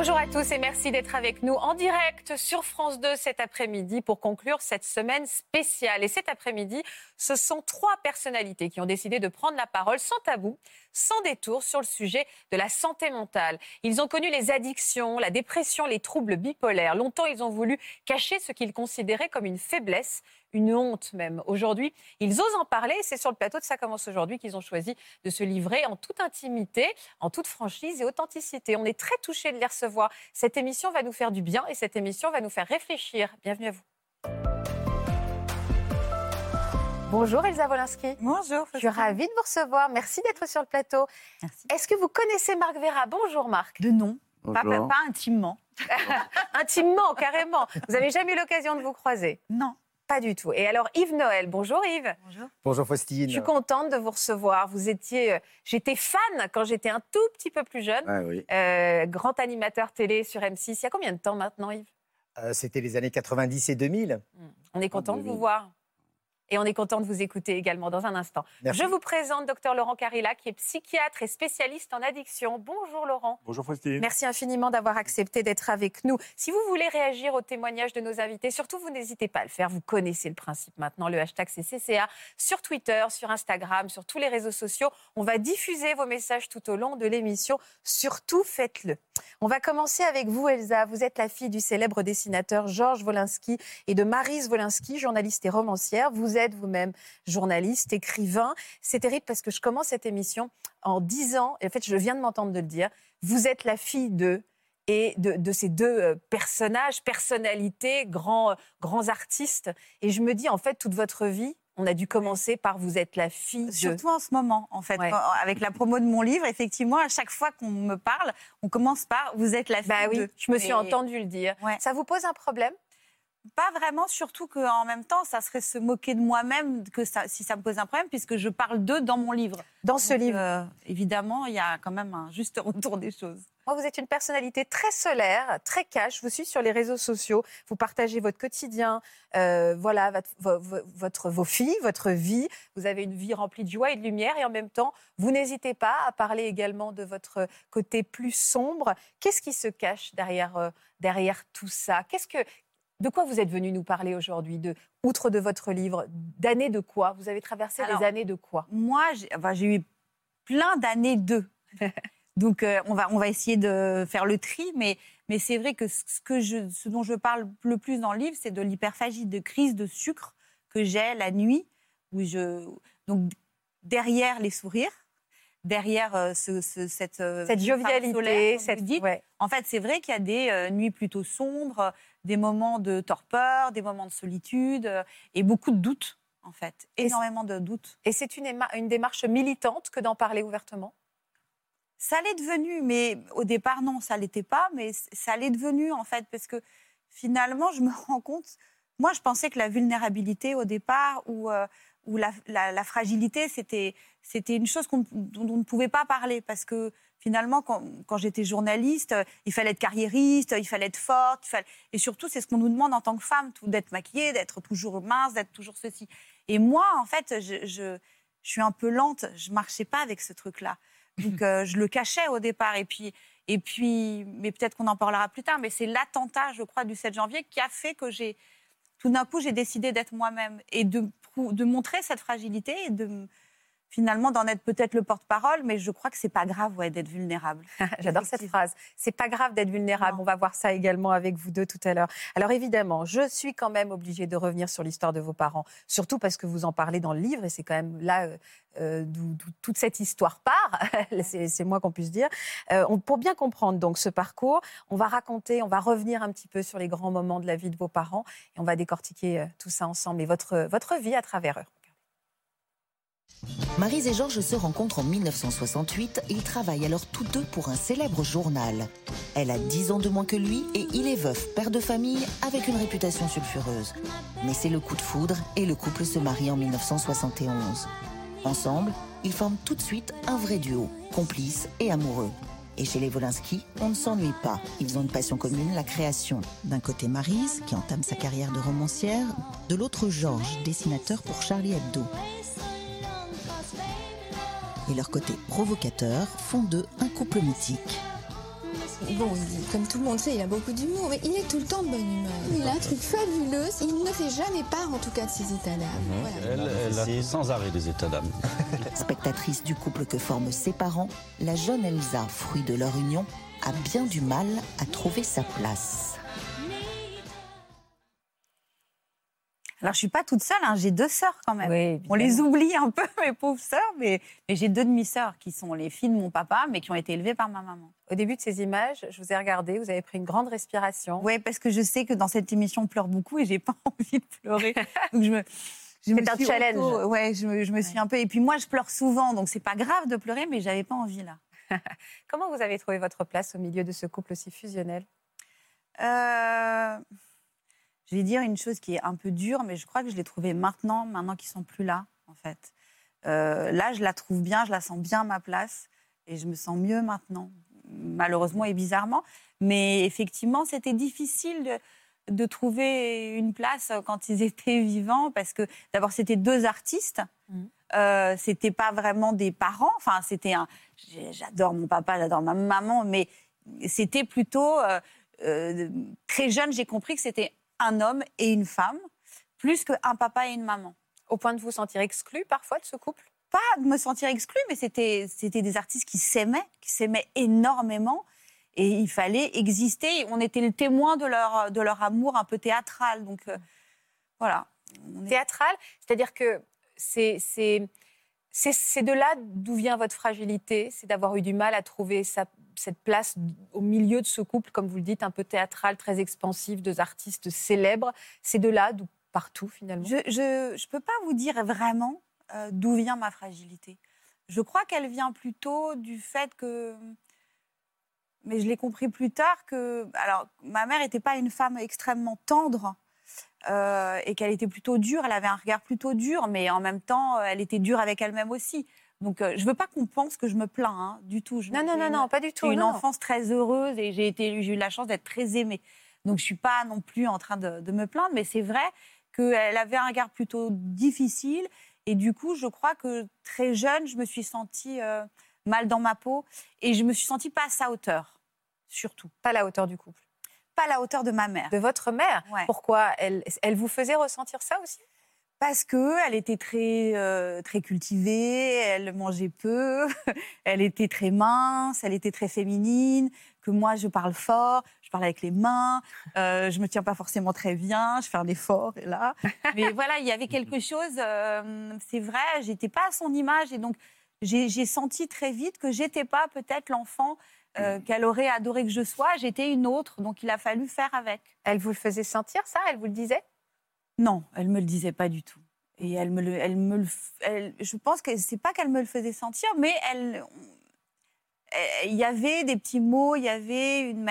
Bonjour à tous et merci d'être avec nous en direct sur France 2 cet après-midi pour conclure cette semaine spéciale. Et cet après-midi, ce sont trois personnalités qui ont décidé de prendre la parole sans tabou, sans détour sur le sujet de la santé mentale. Ils ont connu les addictions, la dépression, les troubles bipolaires. Longtemps, ils ont voulu cacher ce qu'ils considéraient comme une faiblesse, une honte même. Aujourd'hui, ils osent en parler. C'est sur le plateau de Ça commence aujourd'hui qu'ils ont choisi de se livrer en toute intimité, en toute franchise et authenticité. On est très touchés de les recevoir. Cette émission va nous faire du bien et cette émission va nous faire réfléchir. Bienvenue à vous. Bonjour Elsa Wolinski. Bonjour. Je suis ravie de vous recevoir. Merci d'être sur le plateau. Merci. Est-ce que vous connaissez Marc Vera? Bonjour Marc. De nom, pas, pas intimement. Intimement, carrément. Vous n'avez jamais eu l'occasion de vous croiser? Non. Pas du tout. Et alors Yves Noël. Bonjour Yves. Bonjour. Bonjour Faustine. Je suis contente de vous recevoir. Vous étiez, euh, j'étais fan quand j'étais un tout petit peu plus jeune. Ah oui. Euh, grand animateur télé sur M6. Il y a combien de temps maintenant, Yves? Euh, C'était les années 90 et 2000. On est content de vous voir. Et on est content de vous écouter également dans un instant. Merci. Je vous présente Dr Laurent Carilla, qui est psychiatre et spécialiste en addiction. Bonjour Laurent. Bonjour Faustine. Merci infiniment d'avoir accepté d'être avec nous. Si vous voulez réagir aux témoignages de nos invités, surtout vous n'hésitez pas à le faire. Vous connaissez le principe maintenant. Le hashtag c'est CCA sur Twitter, sur Instagram, sur tous les réseaux sociaux. On va diffuser vos messages tout au long de l'émission. Surtout faites-le. On va commencer avec vous, Elsa. Vous êtes la fille du célèbre dessinateur Georges Wolinski et de Marise Wolinski, journaliste et romancière. Vous êtes vous-même journaliste, écrivain. C'est terrible parce que je commence cette émission en disant, et en fait, je viens de m'entendre de le dire, vous êtes la fille de et de, de ces deux euh, personnages, personnalités, grands, grands artistes. Et je me dis, en fait, toute votre vie, on a dû commencer par vous êtes la fille de. Surtout en ce moment, en fait. Ouais. Avec la promo de mon livre, effectivement, à chaque fois qu'on me parle, on commence par Vous êtes la fille Bah oui, de. je me suis Et entendu le dire. Ouais. Ça vous pose un problème? Pas vraiment, surtout qu'en même temps, ça serait se moquer de moi-même que ça, si ça me pose un problème, puisque je parle d'eux dans mon livre. dans ce Donc, livre euh, évidemment, il y a quand même un juste retour des choses. Moi, vous êtes une personnalité très solaire, très cash. Je vous suis sur les réseaux sociaux. Vous partagez votre quotidien, euh, voilà, votre, vo- vo- votre- vos filles, votre vie. Vous avez une vie remplie de joie et de lumière. Et en même temps, vous n'hésitez pas à parler également de votre côté plus sombre. Qu'est-ce qui se cache derrière, euh, derrière tout ça? Qu'est-ce que, De quoi vous êtes venu nous parler aujourd'hui? De, Outre de votre livre, d'années de quoi? Vous avez traversé Alors, des années de quoi? Moi, j'ai enfin, j'ai eu plein d'années d'eux. Donc, euh, on, va, on va essayer de faire le tri, mais, mais c'est vrai que ce, que je, ce dont je parle le plus dans le livre, c'est de l'hyperphagie, de crise de sucre que j'ai la nuit, où je. Donc, derrière les sourires, derrière euh, ce, ce- cette. euh, Cette jovialité, solaire, cette. dites, ouais. en fait, c'est vrai qu'il y a des euh, nuits plutôt sombres, des moments de torpeur, des moments de solitude euh, et beaucoup de doutes, en fait. Énormément de doutes. Et c'est une, éma- une démarche militante que d'en parler ouvertement? Ça l'est devenu, mais au départ, non, ça l'était pas, mais ça l'est devenu, en fait, parce que finalement, je me rends compte. Moi, je pensais que la vulnérabilité au départ ou, euh, ou la, fragilité, c'était, une chose dont on ne pouvait pas parler parce que finalement, quand, j'étais journaliste, il fallait être carriériste, il fallait être forte, et surtout, c'est ce qu'on nous demande en tant que femme, d'être maquillée, d'être toujours mince, d'être toujours ceci. Et moi, en fait, je, suis un peu lente, je marchais pas avec ce truc-là. Donc, euh, je le cachais au départ. Et puis, et puis mais peut-être qu'on en parlera plus tard, mais c'est l'attentat, je crois, du 7 janvier qui a fait que j'ai, tout d'un coup, j'ai décidé d'être moi-même et de, de montrer cette fragilité et de finalement d'en être peut-être le porte-parole, mais je crois que c'est pas grave ouais, d'être vulnérable. J'adore cette phrase. C'est pas grave d'être vulnérable. Non. On va voir ça également avec vous deux tout à l'heure. Alors évidemment, je suis quand même obligée de revenir sur l'histoire de vos parents, surtout parce que vous en parlez dans le livre et c'est quand même là euh, euh, d'où toute cette histoire part. c'est moins qu'on puisse dire. Euh, on- pour bien comprendre donc ce parcours, on va raconter, on va revenir un petit peu sur les grands moments de la vie de vos parents et on va décortiquer euh, tout ça ensemble et votre votre vie à travers eux. Marise et Georges se rencontrent en 1968 et ils travaillent alors tous deux pour un célèbre journal. Elle a 10 ans de moins que lui et il est veuf, père de famille, avec une réputation sulfureuse. Mais c'est le coup de foudre et le couple se marie en 1971. Ensemble, ils forment tout de suite un vrai duo, complice et amoureux. Et chez les Wolinski, on ne s'ennuie pas. Ils ont une passion commune, la création. D'un côté Marise, qui entame sa carrière de romancière, de l'autre Georges, dessinateur pour Charlie Hebdo et leur côté provocateur font d'eux un couple mythique. Bon, comme tout le monde sait, il a beaucoup d'humour, mais il est tout le temps de bonne humeur. Il a un truc fabuleux, il ne fait jamais part en tout cas de ses états d'âme. Elle, elle a sans arrêt des états d'âme. Spectatrice du couple que forment ses parents, la jeune Elsa, fruit de leur union, a bien du mal à trouver sa place. Alors, je suis pas toute seule, hein, j'ai deux sœurs quand même. On les oublie un peu, mes pauvres sœurs, mais, j'ai deux demi-sœurs qui sont les filles de mon papa, mais qui ont été élevées par ma maman. Au début de ces images, je vous ai regardé, vous avez pris une grande respiration. Oui, parce que je sais que dans cette émission, on pleure beaucoup et j'ai pas envie de pleurer. Donc je me. C'est un challenge. ouais, je me, je me suis un peu. Et puis moi, je pleure souvent, donc c'est pas grave de pleurer, mais j'avais pas envie là. Comment vous avez trouvé votre place au milieu de ce couple aussi fusionnel? Euh je vais dire une chose qui est un peu dure, mais je crois que je l'ai trouvée maintenant, maintenant qu'ils sont plus là, en fait. Euh, là, je la trouve bien, je la sens bien à ma place, et je me sens mieux maintenant, malheureusement et bizarrement. Mais effectivement, c'était difficile de, trouver une place quand ils étaient vivants, parce que d'abord, c'était deux artistes. Mmh. Euh, c'était pas vraiment des parents. Enfin, c'était un. J'adore mon papa, j'adore ma maman, mais c'était plutôt euh, euh, très jeune. J'ai compris que c'était un homme et une femme, plus qu'un papa et une maman. Au point de vous sentir exclu parfois de ce couple? Pas de me sentir exclu, mais c'était des artistes qui s'aimaient, qui s'aimaient énormément. Et il fallait exister. On était le témoin de leur, de leur amour un peu théâtral. Donc euh, voilà. Théâtral, c'est-à-dire que c'est c'est de là d'où vient votre fragilité, c'est d'avoir eu du mal à trouver cette place au milieu de ce couple, comme vous le dites, un peu théâtral, très expansif, deux artistes célèbres. C'est de là d'où partout finalement? Je ne peux pas vous dire vraiment euh, d'où vient ma fragilité. Je crois qu'elle vient plutôt du fait que, mais je l'ai compris plus tard que, alors ma mère n'était pas une femme extrêmement tendre. Euh, et qu'elle était plutôt dure, elle avait un regard plutôt dur, mais en même temps, euh, elle était dure avec elle-même aussi. Donc, euh, je veux pas qu'on pense que je me plains hein, du tout. non, non, non, non, pas du tout. J'ai une enfance très heureuse et j'ai eu la chance d'être très aimée. Donc, je suis pas non plus en train de, me plaindre, mais c'est vrai qu'elle avait un regard plutôt difficile. Et du coup, je crois que très jeune, je me suis sentie mal dans ma peau et je me suis sentie pas à sa hauteur, surtout. Pas à la hauteur du couple pas à la hauteur de ma mère. De votre mère Pourquoi elle, elle vous faisait ressentir ça aussi? Parce que elle était très euh, très cultivée, elle mangeait peu, elle était très mince, elle était très féminine. Que moi, je parle fort, je parle avec les mains, euh, je me tiens pas forcément très bien, je fais un effort et là. Mais voilà, il y avait quelque chose. Euh, c'est vrai, j'étais pas à son image et donc j'ai senti très vite que j'étais pas peut-être l'enfant euh, qu'elle aurait adoré que je sois. J'étais une autre, donc il a fallu faire avec. Elle vous le faisait sentir, ça? Elle vous le disait? Non, elle me le disait pas du tout. Et elle me le, elle me le, je pense que c'est pas qu'elle me le faisait sentir, mais elle, il y avait des petits mots, il y avait une,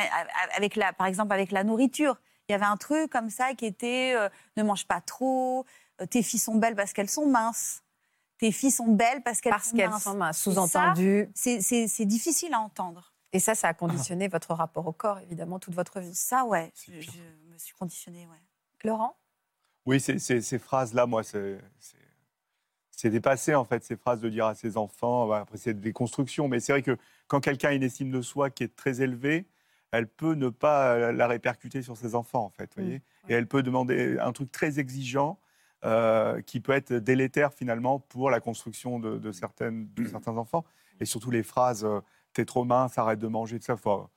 avec la, par exemple avec la nourriture, il y avait un truc comme ça qui était euh, ne mange pas trop, euh, tes filles sont belles parce qu'elles sont minces tes filles sont belles parce qu'elles sont, minces. sont minces. Sous-entendu. C'est difficile à entendre. Et ça, ça a conditionné votre rapport au corps, évidemment, toute votre vie. Ça, ouais, je, me suis conditionnée, ouais. Laurent? Oui, ces phrases-là, moi, c'est dépassé, en fait, ces phrases de dire à ses enfants, après, c'est des constructions, mais c'est vrai que quand quelqu'un a une estime de soi qui est très élevée, elle peut ne pas la répercuter sur ses enfants, en fait, voyez. mmh, Et elle peut demander un truc très exigeant, euh, qui peut être délétère, finalement, pour la construction de, certaines, de certains enfants. Et surtout les phrases... T'es trop mince, arrête de manger, de ça. voilà.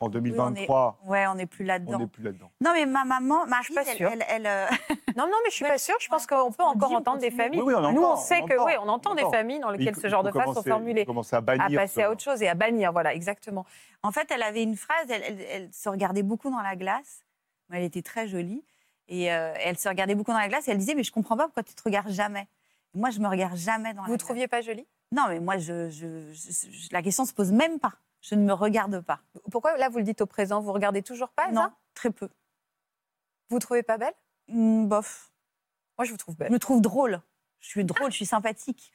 En 2023, oui, on est, ouais, on n'est plus là-dedans. On n'est plus là-dedans. Non, mais ma maman, Marie, je suis pas elle, elle, euh, non, non, mais je suis pas sûre. Je pense qu'on peut encore entendre des familles. Oui, on Nous, on sait que oui, on entend des familles dans lesquelles ce genre de phrases sont formulées. À, bannir, à passer à autre chose et à bannir, voilà, exactement. En fait, elle avait une phrase. Elle, se regardait beaucoup dans la glace. Elle était très jolie et euh, elle se regardait beaucoup dans la glace. Et elle disait, mais je comprends pas pourquoi tu te regardes jamais. Moi, je me regarde jamais dans Vous la ne trouviez pas jolie? Non, mais moi, je, je- je- je- la question se pose même pas. Je ne me regarde pas. Pourquoi là vous le dites au présent Vous regardez toujours pas non, très peu. Vous ne trouvez pas belle? Hmm, bof. Moi je vous trouve Je belle. me trouve drôle. Je suis drôle, je suis sympathique.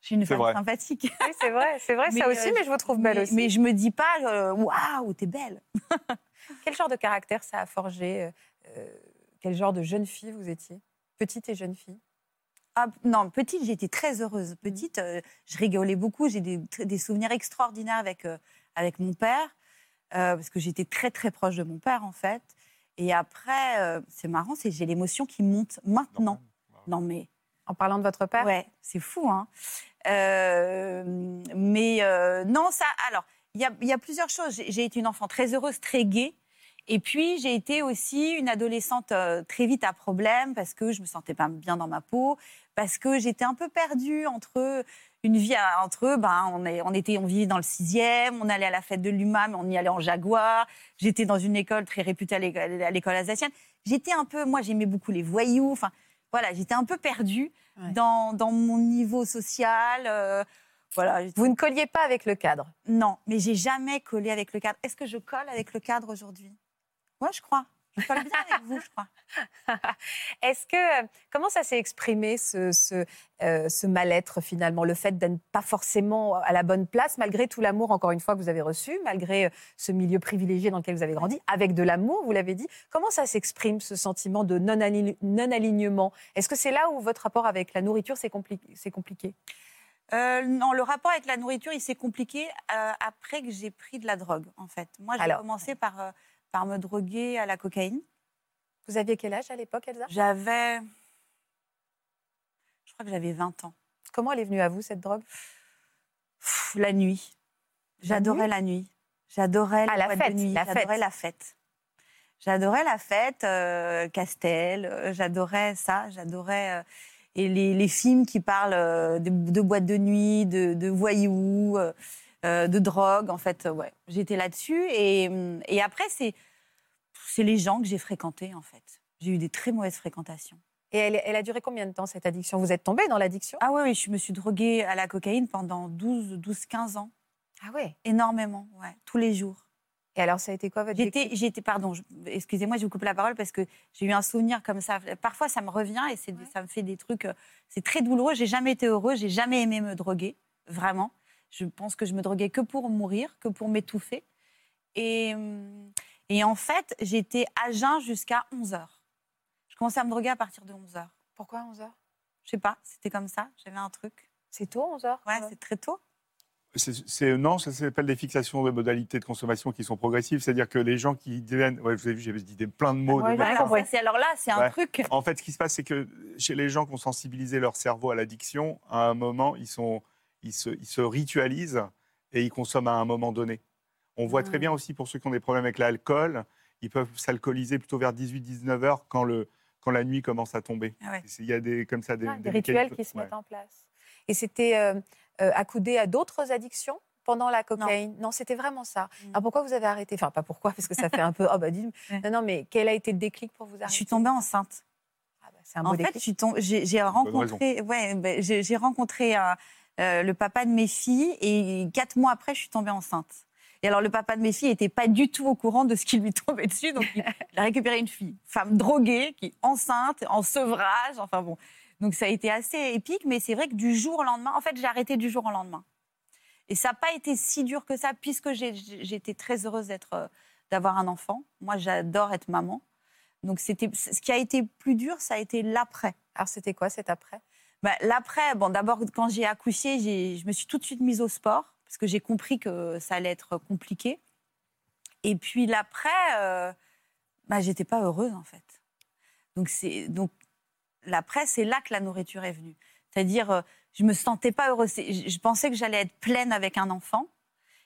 Je suis une femme vrai. sympathique. Oui, c'est vrai, c'est vrai ça aussi, euh, mais je vous trouve belle mais, aussi. mais je me dis pas, euh, waouh, t'es belle. Quel genre de caractère ça a forgé euh, Quel genre de jeune fille vous étiez? Petite et jeune fille? Ah, non, petite, j'étais très heureuse. Petite, euh, je rigolais beaucoup. J'ai des, souvenirs extraordinaires avec, euh, avec mon père, euh, parce que j'étais très, très proche de mon père, en fait. Et après, euh, c'est marrant, c'est j'ai l'émotion qui monte maintenant. Non, mais En parlant de votre père? Ouais, c'est fou, hein. Euh, mais euh, non, ça. Alors, il y a, il y a plusieurs choses. J'ai été une enfant très heureuse, très gaie. Et puis, j'ai été aussi une adolescente euh, très vite à problème parce que je me sentais pas bien dans ma peau, parce que j'étais un peu perdue entre une vie à- entre eux. Ben, on, est- on était, on vivait dans le sixième, on allait à la fête de l'UMAM, on y allait en Jaguar. J'étais dans une école très réputée à l'école alsacienne. J'étais un peu, moi, j'aimais beaucoup les voyous. Enfin, voilà, j'étais un peu perdue Ouais. dans, dans mon niveau social. euh, voilà. Vous ne colliez pas avec le cadre? Non, mais j'ai jamais collé avec le cadre. Est-ce que je colle avec le cadre aujourd'hui? Ouais, je crois. Je colle bien avec vous, je crois. Est-ce que euh, comment ça s'est exprimé ce, ce, euh, ce mal-être finalement, le fait d'être pas forcément à la bonne place malgré tout l'amour encore une fois que vous avez reçu, malgré euh, ce milieu privilégié dans lequel vous avez grandi, avec de l'amour, vous l'avez dit. Comment ça s'exprime ce sentiment de non-ali- non-alignement? Est-ce que c'est là où votre rapport avec la nourriture c'est compliqué, Euh, non, le rapport avec la nourriture, il s'est compliqué euh, après que j'ai pris de la drogue, en fait. Moi, j'ai commencé par, euh, par me droguer à la cocaïne. Vous aviez quel âge à l'époque, Elsa? J'avais. Je crois que j'avais 20 ans. Comment elle est venue à vous cette drogue? Pff, la nuit. J'adorais la nuit? J'adorais Ah, la de fête, nuit. la J'adorais la fête. J'adorais la fête, euh, Castel, euh, j'adorais ça, j'adorais euh, et les, les films qui parlent de, de boîtes de nuit, de, de voyous, euh, de drogue. En fait, euh, ouais, j'étais là-dessus. Et, hum, et après, c'est c'est les gens que j'ai fréquentés, en fait. J'ai eu des très mauvaises fréquentations. Et elle, elle a duré combien de temps cette addiction? Vous êtes tombée dans l'addiction? Ah oui, oui, je me suis droguée à la cocaïne pendant 12, 12 15 ans. Ah ouais? Énormément, ouais, tous les jours. Et alors ça a été quoi votre J'étais, j'étais, pardon, je- excusez-moi, je vous coupe la parole parce que j'ai eu un souvenir comme ça. Parfois, ça me revient et c'est, Ouais. ça me fait des trucs. euh, C'est très douloureux. J'ai jamais été heureuse, j'ai jamais aimé me droguer, vraiment. Je pense que je me droguais que pour mourir, que pour m'étouffer. Et, et en fait, j'étais à jeun jusqu'à 11 h Je commençais à me droguer à partir de 11 h Pourquoi 11h Je sais pas, c'était comme ça. J'avais un truc. C'est tôt 11h Ouais, c'est très tôt. C'est- c'est- non, ça s'appelle des fixations de modalités de consommation qui sont progressives. C'est-à-dire que les gens qui deviennent. Ouais, vous avez vu, j'ai dit des- plein de mots. Ouais, de- Ouais, alors, ça, c'est, alors là, c'est un truc. En fait, ce qui se passe, c'est que chez les gens qui ont sensibilisé leur cerveau à l'addiction, à un moment, ils, sont, ils, se, ils se ritualisent et ils consomment à un moment donné. On voit très bien aussi pour ceux qui ont des problèmes avec l'alcool, ils peuvent s'alcooliser plutôt vers 18-19 heures quand, le, quand la nuit commence à tomber. Ah ouais. Il y a des, comme ça, des, Ah, des rituels qui se ouais. mettent en place. Et c'était euh, euh, accoudé à d'autres addictions pendant la cocaïne? Non, c'était vraiment ça. Mm. Alors pourquoi vous avez arrêté? Enfin, pas pourquoi, parce que ça fait un peu. Oh, bah dis. Ouais. Non, non, mais quel a été le déclic pour vous arrêter Je suis tombée enceinte. Ah, bah, C'est un beau En fait, tombée- j'ai rencontré, ouais, j'ai j'ai rencontré euh, euh, le papa de mes filles et quatre mois après, je suis tombée enceinte. Et alors, le papa de mes filles n'était pas du tout au courant de ce qui lui tombait dessus, donc il, a récupéré une fille, femme droguée, qui est enceinte, en sevrage, enfin bon. Donc ça a été assez épique, mais c'est vrai que du jour au lendemain, en fait, j'ai arrêté du jour au lendemain. Et ça n'a pas été si dur que ça, puisque j'étais très heureuse d'être, euh, d'avoir un enfant. Moi, j'adore être maman. Donc, c'était, ce qui a été plus dur, ça a été l'après. Alors c'était quoi cet après? Bah, L'après, bon, d'abord, quand j'ai accouché, je me suis tout de suite mise au sport, parce que j'ai compris que ça allait être compliqué. Et puis l'après, euh, bah, j'étais pas heureuse, en fait. Donc, c'est, donc l'après, c'est là que la nourriture est venue. C'est-à-dire, euh, je me sentais pas heureuse. Je pensais que j'allais être pleine avec un enfant,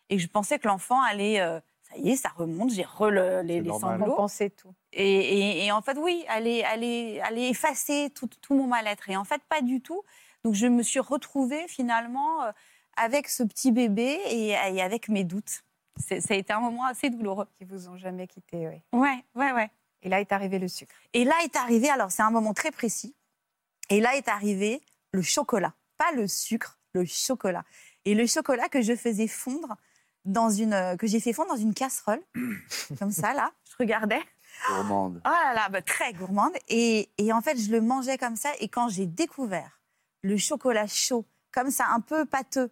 et je pensais que l'enfant allait... euh, ça y est, ça remonte, j'ai re le- les, les sanglots. Compenser tout. Et, et- et en fait, oui, aller, aller, aller effacer tout, tout mon mal-être. Et en fait, pas du tout. Donc, je me suis retrouvée finalement euh, avec ce petit bébé et, et avec mes doutes. Ça a été un moment assez douloureux. Qui vous ont jamais quitté, oui. Ouais, ouais, ouais. Et là est arrivé le sucre. Et là est arrivé, alors c'est un moment très précis. Et là est arrivé le chocolat, pas le sucre, le chocolat. Et le chocolat que je faisais fondre dans une, euh, que j'ai fait fondre dans une casserole, comme ça là. Je regardais. Gourmande. Oh là là, bah, très gourmande. Et, et en fait, je le mangeais comme ça. Et quand j'ai découvert le chocolat chaud, comme ça, un peu pâteux,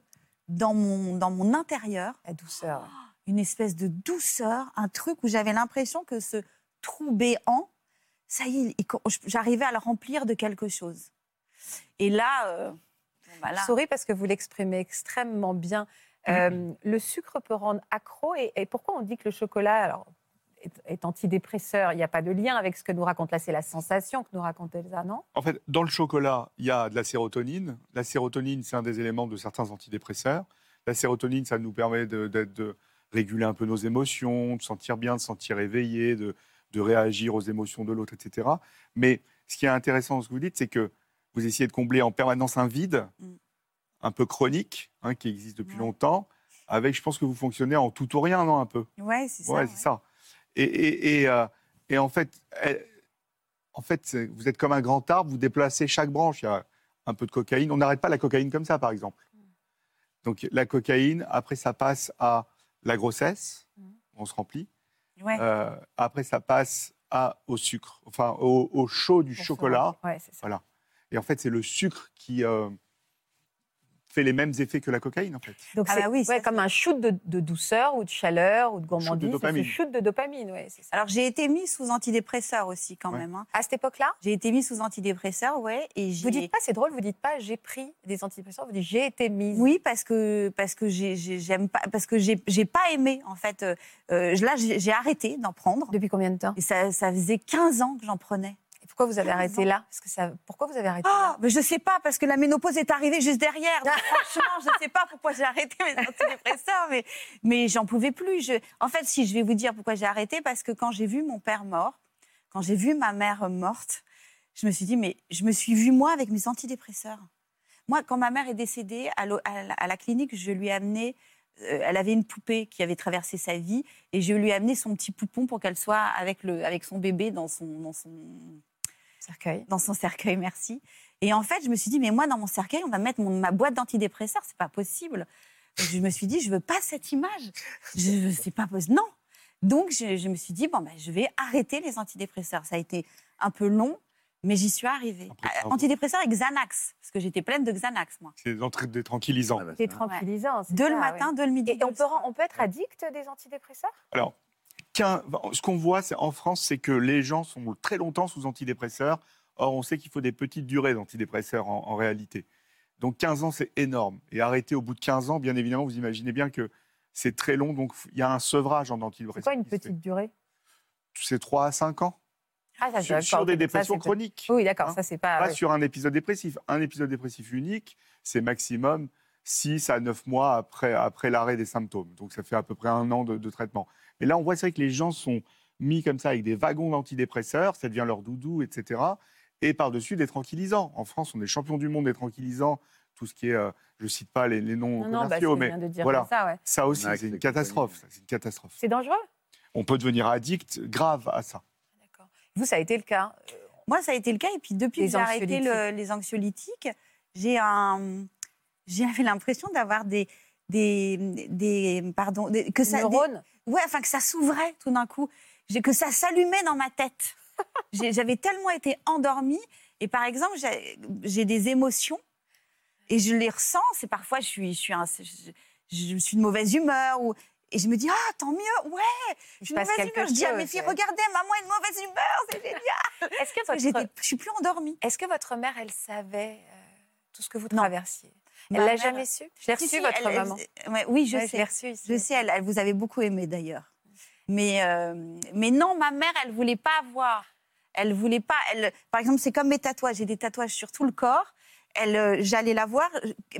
dans mon, dans mon intérieur, La douceur. une espèce de douceur, un truc où j'avais l'impression que ce trou béant, ça y est, j'arrivais à le remplir de quelque chose. Et là, euh, bon, bah là, Je souris parce que vous l'exprimez extrêmement bien. Euh, le sucre peut rendre accro. Et, et pourquoi on dit que le chocolat alors, est, est antidépresseur? Il n'y a pas de lien avec ce que nous raconte là. C'est la sensation que nous raconte Elsa, non? En fait, dans le chocolat, il y a de la sérotonine. La sérotonine, c'est un des éléments de certains antidépresseurs. La sérotonine, ça nous permet de, réguler un peu nos émotions, de sentir bien, de se sentir éveillé, de, de réagir aux émotions de l'autre, etc. Mais ce qui est intéressant dans ce que vous dites, c'est que vous essayez de combler en permanence un vide, Mm. Un peu chronique, hein, qui existe depuis Ouais. longtemps, avec, je pense que vous fonctionnez en tout ou rien, non, un peu? Ouais, c'est ça. Ouais, ouais. c'est ça. Et, et, et, euh, et en fait, elle- en fait vous êtes comme un grand arbre, vous déplacez chaque branche. Il y a un peu de cocaïne. On n'arrête pas la cocaïne comme ça, par exemple. Donc la cocaïne, après, ça passe à la grossesse, on se remplit. Ouais. Euh, après, ça passe à, au sucre, enfin au, au chaud du chocolat. Ouais, c'est ça. Voilà. Et en fait, c'est le sucre qui euh, fait les mêmes effets que la cocaïne, en fait. Donc Ah c'est bah oui, ouais, comme c'est- un shoot de, de douceur ou de chaleur ou de gourmandise. C'est ce dopamine. shoot de dopamine, ouais, c'est ça. Alors j'ai été mise sous antidépresseur aussi quand Ouais. même. hein. À cette époque-là, J'ai été mise sous antidépresseur, ouais. Et vous dites pas, c'est drôle, vous dites pas j'ai pris des antidépresseurs, vous dites j'ai été mise. Oui, parce que parce que j'ai- j'ai- j'aime pas parce que j'ai pas aimé en fait. euh, euh, là, j'ai j'ai arrêté d'en prendre. Depuis combien de temps? Et ça, ça faisait 15 ans que j'en prenais. Et pourquoi vous avez 15 arrêté là? Parce que ça... Pourquoi vous avez arrêté Ah, là? mais je sais pas parce que la ménopause est arrivée juste derrière. Donc, franchement, je sais pas pourquoi j'ai arrêté mes antidépresseurs, mais mais j'en pouvais plus. Je... En fait, si je vais vous dire pourquoi j'ai arrêté, parce que quand j'ai vu mon père mort, quand j'ai vu ma mère morte, je me suis dit mais je me suis vue moi avec mes antidépresseurs. Moi, quand ma mère est décédée à, l'o- à la- à la clinique, je lui ai amené. euh, elle avait une poupée qui avait traversé sa vie et je lui ai amené son petit poupon pour qu'elle soit avec, le, avec son bébé dans son, dans son, Cercueil. dans son cercueil, merci. Et en fait, je me suis dit, mais moi, dans mon cercueil, on va mettre mon- ma boîte d'antidépresseurs, c'est pas possible. Je me suis dit, je veux pas cette image. Je, c'est pas possible. Non. Donc, je, je me suis dit, bon, ben, je vais arrêter les antidépresseurs. Ça a été un peu long, mais j'y suis arrivée. Après, Euh, antidépresseurs et Xanax, parce que j'étais pleine de Xanax, moi. C'est des des tranquillisants. Ah bah, C'est ça. tranquillisant. c'est De le matin, de le midi. ouais. Et on peut, on être addict des antidépresseurs? Alors, ce qu'on voit c'est, en France, c'est que les gens sont très longtemps sous antidépresseurs. Or, on sait qu'il faut des petites durées d'antidépresseurs en, en réalité. Donc, 15 ans, c'est énorme. Et arrêter au bout de 15 ans, bien évidemment, vous imaginez bien que c'est très long. Donc, il y a un sevrage en C'est antidépresseurs. quoi une petite durée? C'est 3 à 5 ans. Ah, ça, Sur, des dépressions c'est- chroniques. Oui, d'accord, Hein ça c'est pas. Pas ouais. sur un épisode dépressif. Un épisode dépressif unique, c'est maximum 6 à 9 mois après, après l'arrêt des symptômes. Donc ça fait à peu près un an de, de traitement. Mais là, on voit c'est vrai que les gens sont mis comme ça avec des wagons d'antidépresseurs, ça devient leur doudou, etc. Et par-dessus des tranquillisants. En France, on est champion du monde des tranquillisants. Tout ce qui est, euh, je cite pas les, les noms Non, non, bah, commerciaux, c'est mais bien de dire voilà. ça, ouais. ça aussi, c'est une catastrophe. C'est une catastrophe. C'est dangereux? On peut devenir addict grave à ça. D'accord. Vous, ça a été le cas? Moi, ça a été le cas. Et puis, depuis Les que j'ai arrêté le- les anxiolytiques, j'ai un, j'avais l'impression d'avoir des, des, des, pardon, des- que ça, des- neurones ouais, enfin que ça s'ouvrait tout d'un coup, que ça s'allumait dans ma tête. J'avais tellement été endormie. Et par exemple, j'ai des émotions et je les ressens. C'est parfois je suis, je suis, un- je, je suis de mauvaise humeur ou et je me dis ah tant mieux ouais je suis mauvaise humeur. Je dis à mes filles ouais. regardez maman est de mauvaise humeur c'est génial. Est-ce que, votre... je suis plus endormie. Est-ce que votre mère, elle savait euh, tout ce que vous traversiez? Elle Ma l'a jamais su? Je l'ai Si, reçu, si, votre elle- elle- maman. ouais, oui, je Ouais, sais. l'ai reçu ici. Je sais, elle, elle vous avait beaucoup aimé d'ailleurs. Mais, euh, mais non, ma mère, elle voulait pas voir. Elle voulait pas. Elle, par exemple, c'est comme mes tatouages. J'ai des tatouages sur tout le corps. Elle, euh, j'allais la voir,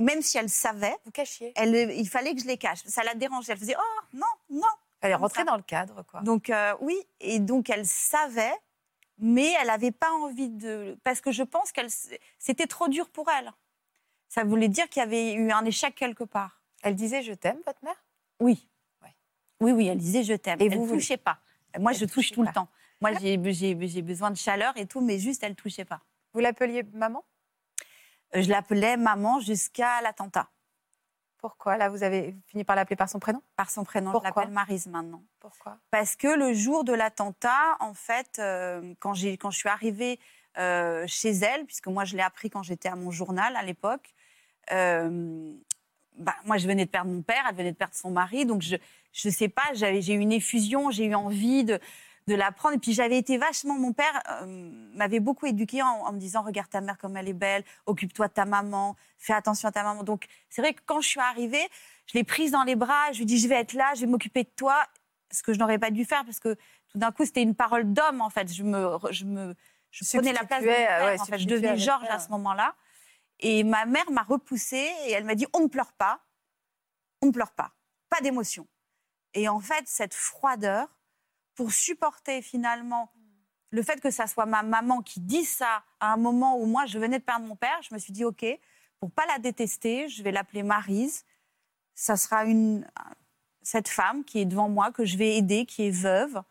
même si elle savait. Vous cachiez Elle, euh, il fallait que je les cache. Ça la dérangeait. Elle faisait oh non, non. Elle est rentrée dans le cadre, quoi. Donc euh, oui, et donc elle savait, mais elle n'avait pas envie de, parce que je pense qu'elle, c'était trop dur pour elle. Ça voulait dire qu'il y avait eu un échec quelque part. Elle disait je t'aime, votre mère? Oui. Ouais. Oui, oui, elle disait je t'aime. Et elle vous, ne touchait pas. Moi, Elle je touche tout pas. le temps. Moi, j'ai besoin de chaleur et tout, mais juste, elle ne touchait pas. Vous l'appeliez maman? Je l'appelais maman jusqu'à l'attentat. Pourquoi? Là, vous avez fini par l'appeler par son prénom? Par son prénom, Pourquoi? je l'appelle Marise maintenant. Pourquoi? Parce que le jour de l'attentat, en fait, euh, quand, quand je suis arrivée euh, chez elle, puisque moi je l'ai appris quand j'étais à mon journal à l'époque, euh, bah, moi je venais de perdre mon père, elle venait de perdre son mari, donc je ne sais pas, j'ai eu une effusion, j'ai eu envie de, de la prendre. Et puis j'avais été vachement, mon père euh, m'avait beaucoup éduquée en, en me disant regarde ta mère comme elle est belle, occupe-toi de ta maman, fais attention à ta maman. Donc c'est vrai que quand je suis arrivée, je l'ai prise dans les bras, je lui ai dit je vais être là, je vais m'occuper de toi, ce que je n'aurais pas dû faire parce que tout d'un coup c'était une parole d'homme en fait. Je me, je me, je prenais la place de mon Substituais, père, ouais, en fait. Je devenais Georges à ce moment-là. Et ma mère m'a repoussée et elle m'a dit on ne pleure pas, on ne pleure pas, pas d'émotion. Et en fait cette froideur pour supporter finalement le fait que ça soit ma maman qui dit ça à un moment où moi je venais de perdre mon père, je me suis dit ok, pour pas la détester, je vais l'appeler Marise. Ça sera une cette femme qui est devant moi que je vais aider, qui est veuve,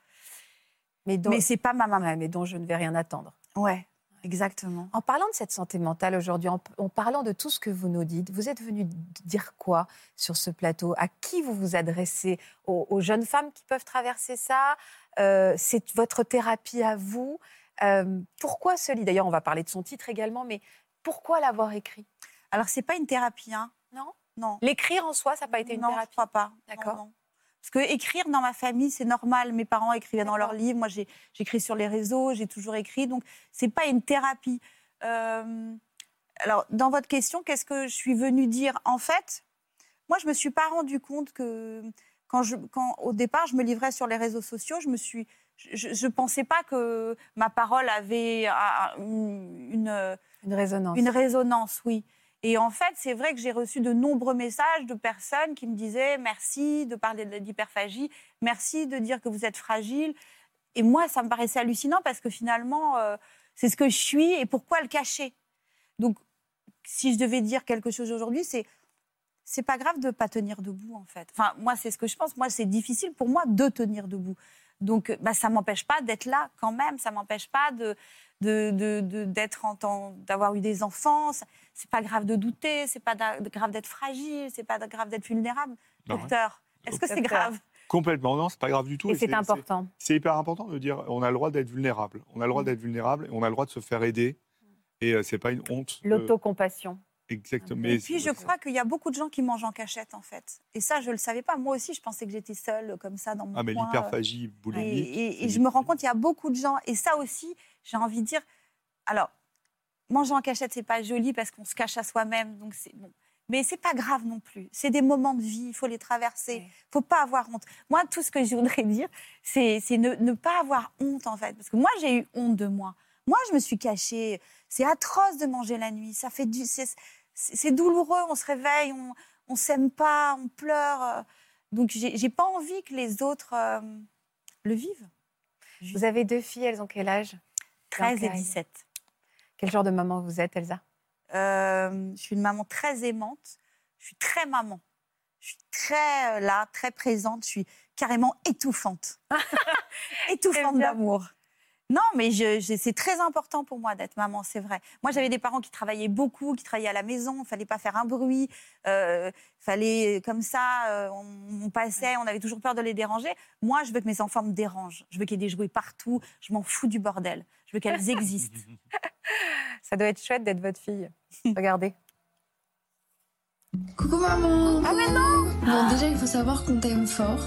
Mais dont, mais c'est pas ma maman. Ouais, mais dont je ne vais rien attendre. Ouais, exactement. En parlant de cette santé mentale aujourd'hui, en, en parlant de tout ce que vous nous dites, vous êtes venu dire quoi sur ce plateau? À qui vous vous adressez? Aux, aux jeunes femmes qui peuvent traverser ça? Euh, C'est votre thérapie à vous? Euh, Pourquoi ce livre D'ailleurs, on va parler de son titre également, mais pourquoi l'avoir écrit? Alors c'est pas une thérapie, hein. Non? Non. L'écrire en soi, ça n'a pas été une non, thérapie? je crois pas. D'accord. Parce que écrire dans ma famille, c'est normal. Mes parents écrivaient dans leurs livres. Moi, j'écris sur les réseaux, j'ai toujours écrit. Donc, c'est pas une thérapie. Euh, alors, dans votre question, qu'est-ce que je suis venue dire? En fait, moi, je me suis pas rendu compte que quand, je, quand au départ, je me livrais sur les réseaux sociaux, je me suis, je ne pensais pas que ma parole avait ah, une- une Une résonance. une résonance, oui. Et en fait, c'est vrai que j'ai reçu de nombreux messages de personnes qui me disaient merci de parler de l'hyperphagie, merci de dire que vous êtes fragile. Et moi, ça me paraissait hallucinant parce que finalement, euh, c'est ce que je suis et pourquoi le cacher? Donc, si je devais dire quelque chose aujourd'hui, c'est c'est pas grave de pas tenir debout en fait. Enfin, moi, c'est ce que je pense. Moi, c'est difficile pour moi de tenir debout. Donc, bah, ça m'empêche pas d'être là quand même. Ça m'empêche pas d'être en temps d'avoir eu des enfants. C'est pas grave de douter. C'est pas grave d'être fragile. C'est pas grave d'être vulnérable. Bah ouais. Docteur, est-ce que c'est grave? Complètement, non, c'est pas grave du tout. Et Et c'est important. C'est hyper important de dire on a le droit d'être vulnérable. On a le droit d'être vulnérable et on a le droit de se faire aider. Et euh, c'est pas une honte. euh, L'autocompassion. exactement. Et puis, je crois qu'il y a beaucoup de gens qui mangent en cachette, en fait. Et ça, je le savais pas. Moi aussi, je pensais que j'étais seule, comme ça, dans mon Ah, mais l'hyperphagie Et, boulimique. et- c'est et je me rends compte qu'il y a beaucoup de gens. Et ça aussi, j'ai envie de dire. Alors, manger en cachette, c'est pas joli parce qu'on se cache à soi-même. Donc, c'est bon. Mais c'est pas grave non plus. C'est des moments de vie, il faut les traverser. Ouais. faut pas avoir honte. Moi, tout ce que je voudrais dire, c'est ne, ne pas avoir honte, en fait. Parce que moi, j'ai eu honte de moi. Moi, je me suis cachée. C'est atroce de manger la nuit. Ça fait du. C'est douloureux. On se réveille, on, on s'aime pas, on pleure. Donc, j'ai pas envie que les autres euh, le vivent. Vous avez deux filles, elles ont quel âge? 13 et Bianca et- 17. Quel genre de maman vous êtes, Elsa? Euh, je suis une maman très aimante. Je suis très maman. Je suis très euh, là, très présente. Je suis carrément étouffante. étouffante d'amour. Non, mais je, je- c'est très important pour moi d'être maman, c'est vrai. Moi, j'avais des parents qui travaillaient beaucoup, qui travaillaient à la maison. Il fallait pas faire un bruit. Euh, fallait comme ça. euh, on, on passait, on avait toujours peur de les déranger. Moi, je veux que mes enfants me dérangent. Je veux qu'il y ait des jouets partout. Je m'en fous du bordel. Je veux qu'elles existent. Ça doit être chouette d'être votre fille. Regardez. Coucou maman Ah mais non Bon déjà il faut savoir qu'on t'aime fort,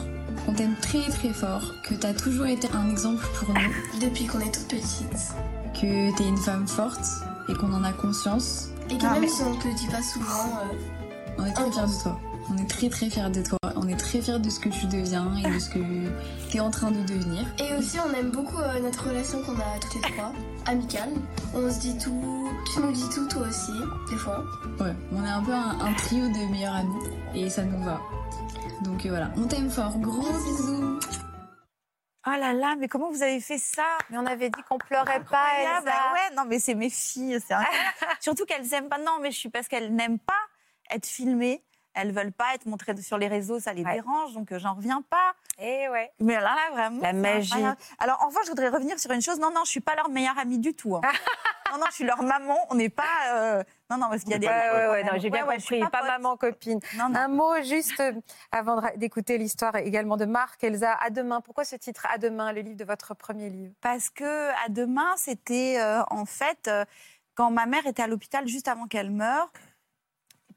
qu'on t'aime très très fort, que t'as toujours été un exemple pour nous, Depuis qu'on est toute petite. que t'es une femme forte et qu'on en a conscience. Et que même mais- si on te le dit pas souvent, euh, On est très fiers de toi. On est très très fiers de toi. On est très fiers de ce que tu deviens et de ce que t'es en train de devenir. Et aussi, on aime beaucoup euh, notre relation qu'on a toutes les trois, amicale. On se dit tout, tu nous dis tout, toi aussi, des fois. Ouais, on est un peu un, un trio de meilleurs amis et ça nous va. Donc euh, voilà, on t'aime fort. Gros bisous. Oh là là, mais comment vous avez fait ça? Mais on avait dit qu'on pleurait pas, Elsa. bah ouais, non, mais c'est mes filles. c'est. Surtout qu'elles aiment pas. Non, mais je suis parce qu'elles n'aiment pas être filmées. Elles veulent pas être montrées sur les réseaux, ça les Ouais. dérange, donc euh, j'en reviens pas. Eh ouais. Mais là, vraiment. La magie. Alors, en revanche, je voudrais revenir sur une chose. Non, non, je suis pas leur meilleure amie du tout. hein. non, non, je suis leur maman. On n'est pas. euh, Non, non, parce qu'il y a des. Ouais, ouais, ouais, non, j'ai bien compris. Pas, maman, copine. Non, non. Un mot juste euh, avant d'écouter l'histoire également de Marc, Elsa. À demain. Pourquoi ce titre À demain, le livre de votre premier livre? Parce que à demain, c'était euh, en fait euh, quand ma mère était à l'hôpital juste avant qu'elle meure.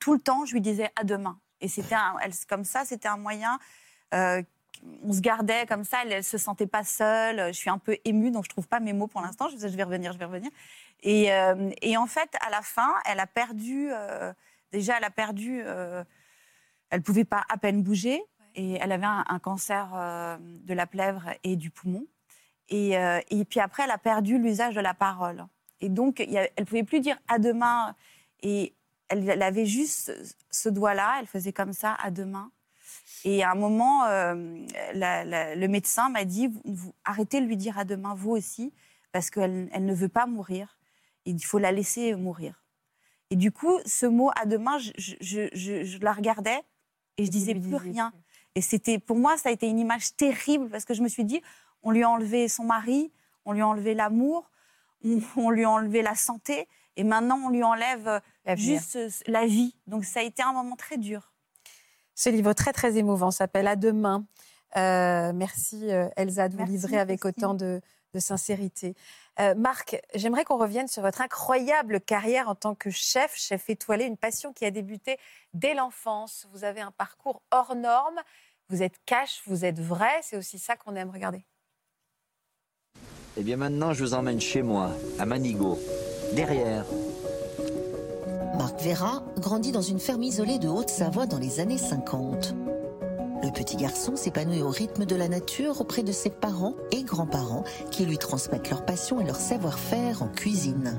Tout le temps, je lui disais à demain. Et c'était elle, comme ça, c'était un moyen. euh, on se gardait comme ça. Elle, elle se sentait pas seule. Je suis un peu émue, donc je trouve pas mes mots pour l'instant. Je vais revenir, je vais revenir. Et, euh, et en fait, à la fin, elle a perdu. euh, déjà, elle a perdu. euh, elle pouvait pas à peine bouger. Et elle avait un, cancer de la plèvre et du poumon. Et, puis après, elle a perdu l'usage de la parole. Et donc, a- elle pouvait plus dire à demain. Et elle, elle avait juste ce- doigt-là. Elle faisait comme ça, à demain. Et à un moment, euh, la- la- le médecin m'a dit vous, vous- arrêtez de lui dire à demain, vous aussi, parce qu'elle elle ne veut pas mourir. Il faut la laisser mourir. Et du coup, ce mot à demain, je, je- je- je- je la regardais et je disais plus rien. Et c'était, pour moi, ça a été une image terrible parce que je me suis dit, on lui a enlevé son mari, on lui a enlevé l'amour, on, on lui a enlevé la santé, et maintenant on lui enlève euh. Juste euh, la vie. Donc ça a été un moment très dur. Ce livre très très émouvant s'appelle À demain. Euh, merci euh, Elsa de vous Merci, livrer avec autant de, de sincérité. Euh, Marc, j'aimerais qu'on revienne sur votre incroyable carrière en tant que chef, chef étoilé, une passion qui a débuté dès l'enfance. Vous avez un parcours hors norme, vous êtes cash, vous êtes vrai, c'est aussi ça qu'on aime regarder. Eh bien maintenant, je vous emmène chez moi, à Manigot, derrière. Marc Vera grandit dans une ferme isolée de Haute-Savoie dans les années 50. Le petit garçon s'épanouit au rythme de la nature auprès de ses parents et grands-parents qui lui transmettent leur passion et leur savoir-faire en cuisine.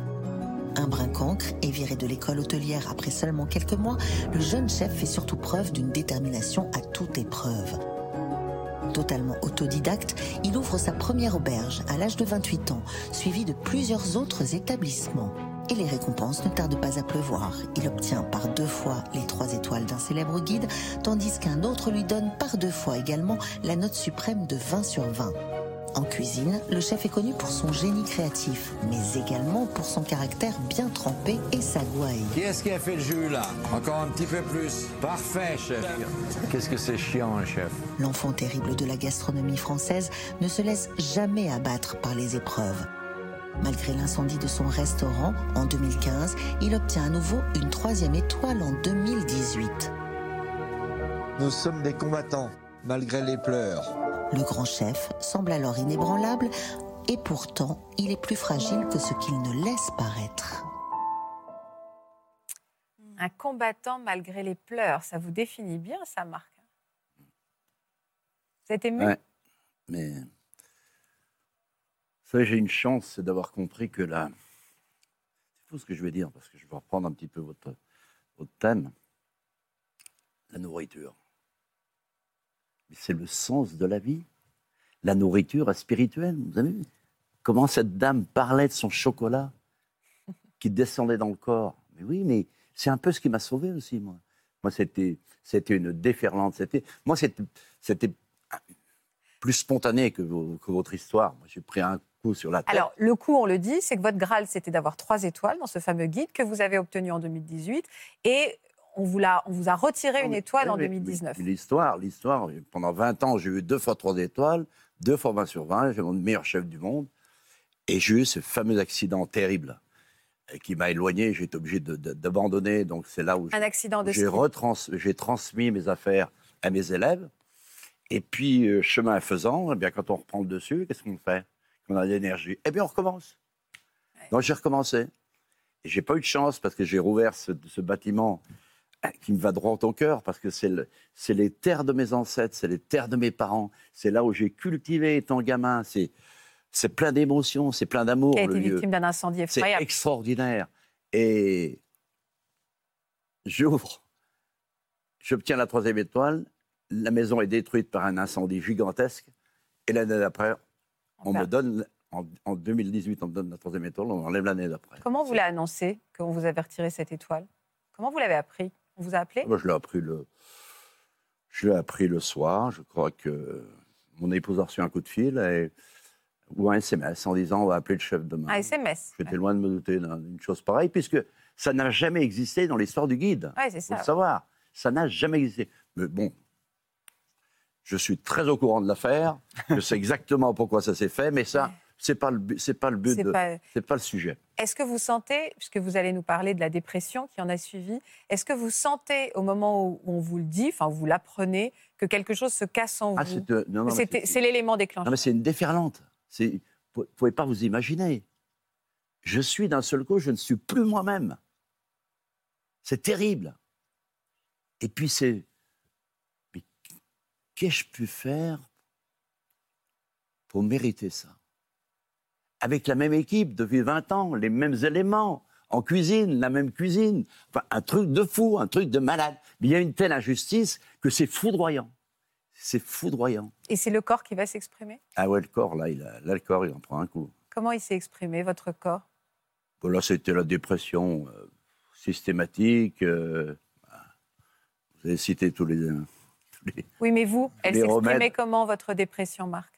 Un brin cancre et viré de l'école hôtelière après seulement quelques mois, le jeune chef fait surtout preuve d'une détermination à toute épreuve. Totalement autodidacte, il ouvre sa première auberge à l'âge de 28 ans, suivi de plusieurs autres établissements. Et les récompenses ne tardent pas à pleuvoir. Il obtient par deux fois les trois étoiles d'un célèbre guide, tandis qu'un autre lui donne par deux fois également la note suprême de 20 sur 20. En cuisine, le chef est connu pour son génie créatif, mais également pour son caractère bien trempé et sa gouaille. Qui est-ce qui a fait le jus là? Encore un petit peu plus. Parfait, chef. Qu'est-ce que c'est chiant, chef? L'enfant terrible de la gastronomie française ne se laisse jamais abattre par les épreuves. Malgré l'incendie de son restaurant en 2015, il obtient à nouveau une troisième étoile en 2018. Nous sommes des combattants, malgré les pleurs. Le grand chef semble alors inébranlable et pourtant il est plus fragile que ce qu'il ne laisse paraître. Un combattant malgré les pleurs, ça vous définit bien ça, Marc Vous êtes ému? Ouais. Mais. Savez, j'ai une chance, d'avoir compris que la. C'est fou ce que je vais dire, parce que je vais reprendre un petit peu votre, thème. La nourriture. C'est le sens de la vie. La nourriture spirituelle, vous avez vu? Comment cette dame parlait de son chocolat qui descendait dans le corps. Mais oui, mais c'est un peu ce qui m'a sauvé aussi, moi. Moi, c'était, c'était une déferlante. C'était, moi, c'était, c'était plus spontané que, que votre histoire. Moi, j'ai pris un coup sur la tête. Alors, le coup, on le dit, c'est que votre Graal, c'était d'avoir trois étoiles dans ce fameux guide que vous avez obtenu en 2018. Et on vous, l'a- on vous a retiré une étoile en Oui, oui, 2019. oui. L'histoire, l'histoire, pendant 20 ans, j'ai eu deux fois trois étoiles, deux fois 20 sur 20, j'ai mon meilleur chef du monde. Et j'ai eu ce fameux accident terrible euh, qui m'a éloigné, j'ai été obligé d'abandonner. Donc c'est là où Un accident de j'ai ski. retrans- j'ai transmis mes affaires à mes élèves. Et puis, euh, chemin faisant, eh bien, quand on reprend le dessus, qu'est-ce qu'on fait? On a de l'énergie Eh bien, on recommence. Donc, j'ai recommencé. Et j'ai pas eu de chance parce que j'ai rouvert ce, ce bâtiment euh, qui me va droit au cœur parce que c'est le- c'est les terres de mes ancêtres, c'est les terres de mes parents. C'est là où j'ai cultivé étant gamin. C'est c'est plein d'émotions, c'est plein d'amour. qui a été victime d'un incendie C'est extraordinaire. Et j'ouvre, j'obtiens la troisième étoile, la maison est détruite par un incendie gigantesque, et l'année d'après, on me donne, en, en 2018, on me donne la troisième étoile, on enlève l'année d'après. Comment vous l'avez annoncé qu'on vous avait retiré cette étoile? Comment vous l'avez appris? On vous a appelé? Moi, je l'ai appris le, je l'ai appris le soir. Je crois que mon épouse a reçu un coup de fil et ou un SMS en disant on va appeler le chef demain. Un SMS. J'étais loin de me douter d'une chose pareille, puisque ça n'a jamais existé dans l'histoire du guide. Ouais, c'est faut ça. le savoir. Ça n'a jamais existé. Mais bon, je suis très au courant de l'affaire. je sais exactement pourquoi ça s'est fait, mais ça, c'est pas le c'est pas le but. C'est pas- C'est pas le sujet. Est-ce que vous sentez, puisque vous allez nous parler de la dépression qui en a suivi, est-ce que vous sentez au moment où on vous le dit, enfin vous l'apprenez, que quelque chose se casse en Ah, vous c'est, euh, non, mais c'est- l'élément déclencheur. c'est une déferlante. Vous ne pouvez pas vous imaginer. Je suis d'un seul coup, je ne suis plus moi-même. C'est terrible. Et puis c'est. Qu'ai-je pu faire pour mériter ça? Avec la même équipe depuis 20 ans, les mêmes éléments, en cuisine, la même cuisine. Enfin, un truc de fou, un truc de malade. Mais il y a une telle injustice que c'est foudroyant. C'est foudroyant. Et c'est le corps qui va s'exprimer? Ah ouais, le corps, là, il a, là, le corps, il en prend un coup. Comment il s'est exprimé, votre corps? Bon, là, c'était la dépression euh, systématique. euh, vous avez cité tous les... les- Oui, mais vous, elle s'exprimait comment, votre dépression, Marc?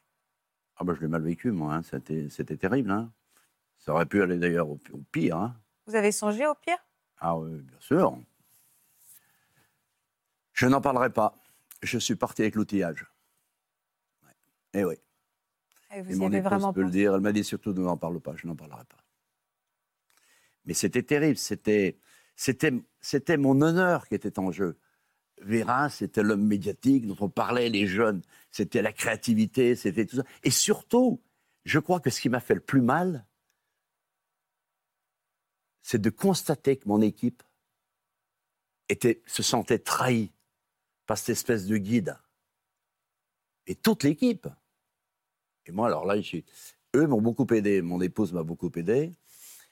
Ah ben, je l'ai mal vécu, moi. hein, C'était, terrible. hein. Ça aurait pu aller d'ailleurs au, au pire. hein. Vous avez songé au pire? Ah oui, bien sûr. Je n'en parlerai pas. Je suis parti avec l'outillage. Ouais. Eh oui. Et vous Et y mon avez vraiment peut le dire. Elle m'a dit surtout ne n'en parle pas. Je n'en parlerai pas. Mais c'était terrible. C'était, c'était, c'était mon honneur qui était en jeu. Vera, c'était l'homme médiatique dont on parlait, les jeunes. C'était la créativité, c'était tout ça. Et surtout, je crois que ce qui m'a fait le plus mal, c'est de constater que mon équipe était, se sentait trahie par cette espèce de guide. Et toute l'équipe. Et moi, alors là, j'ai- eux m'ont beaucoup aidé. Mon épouse m'a beaucoup aidé.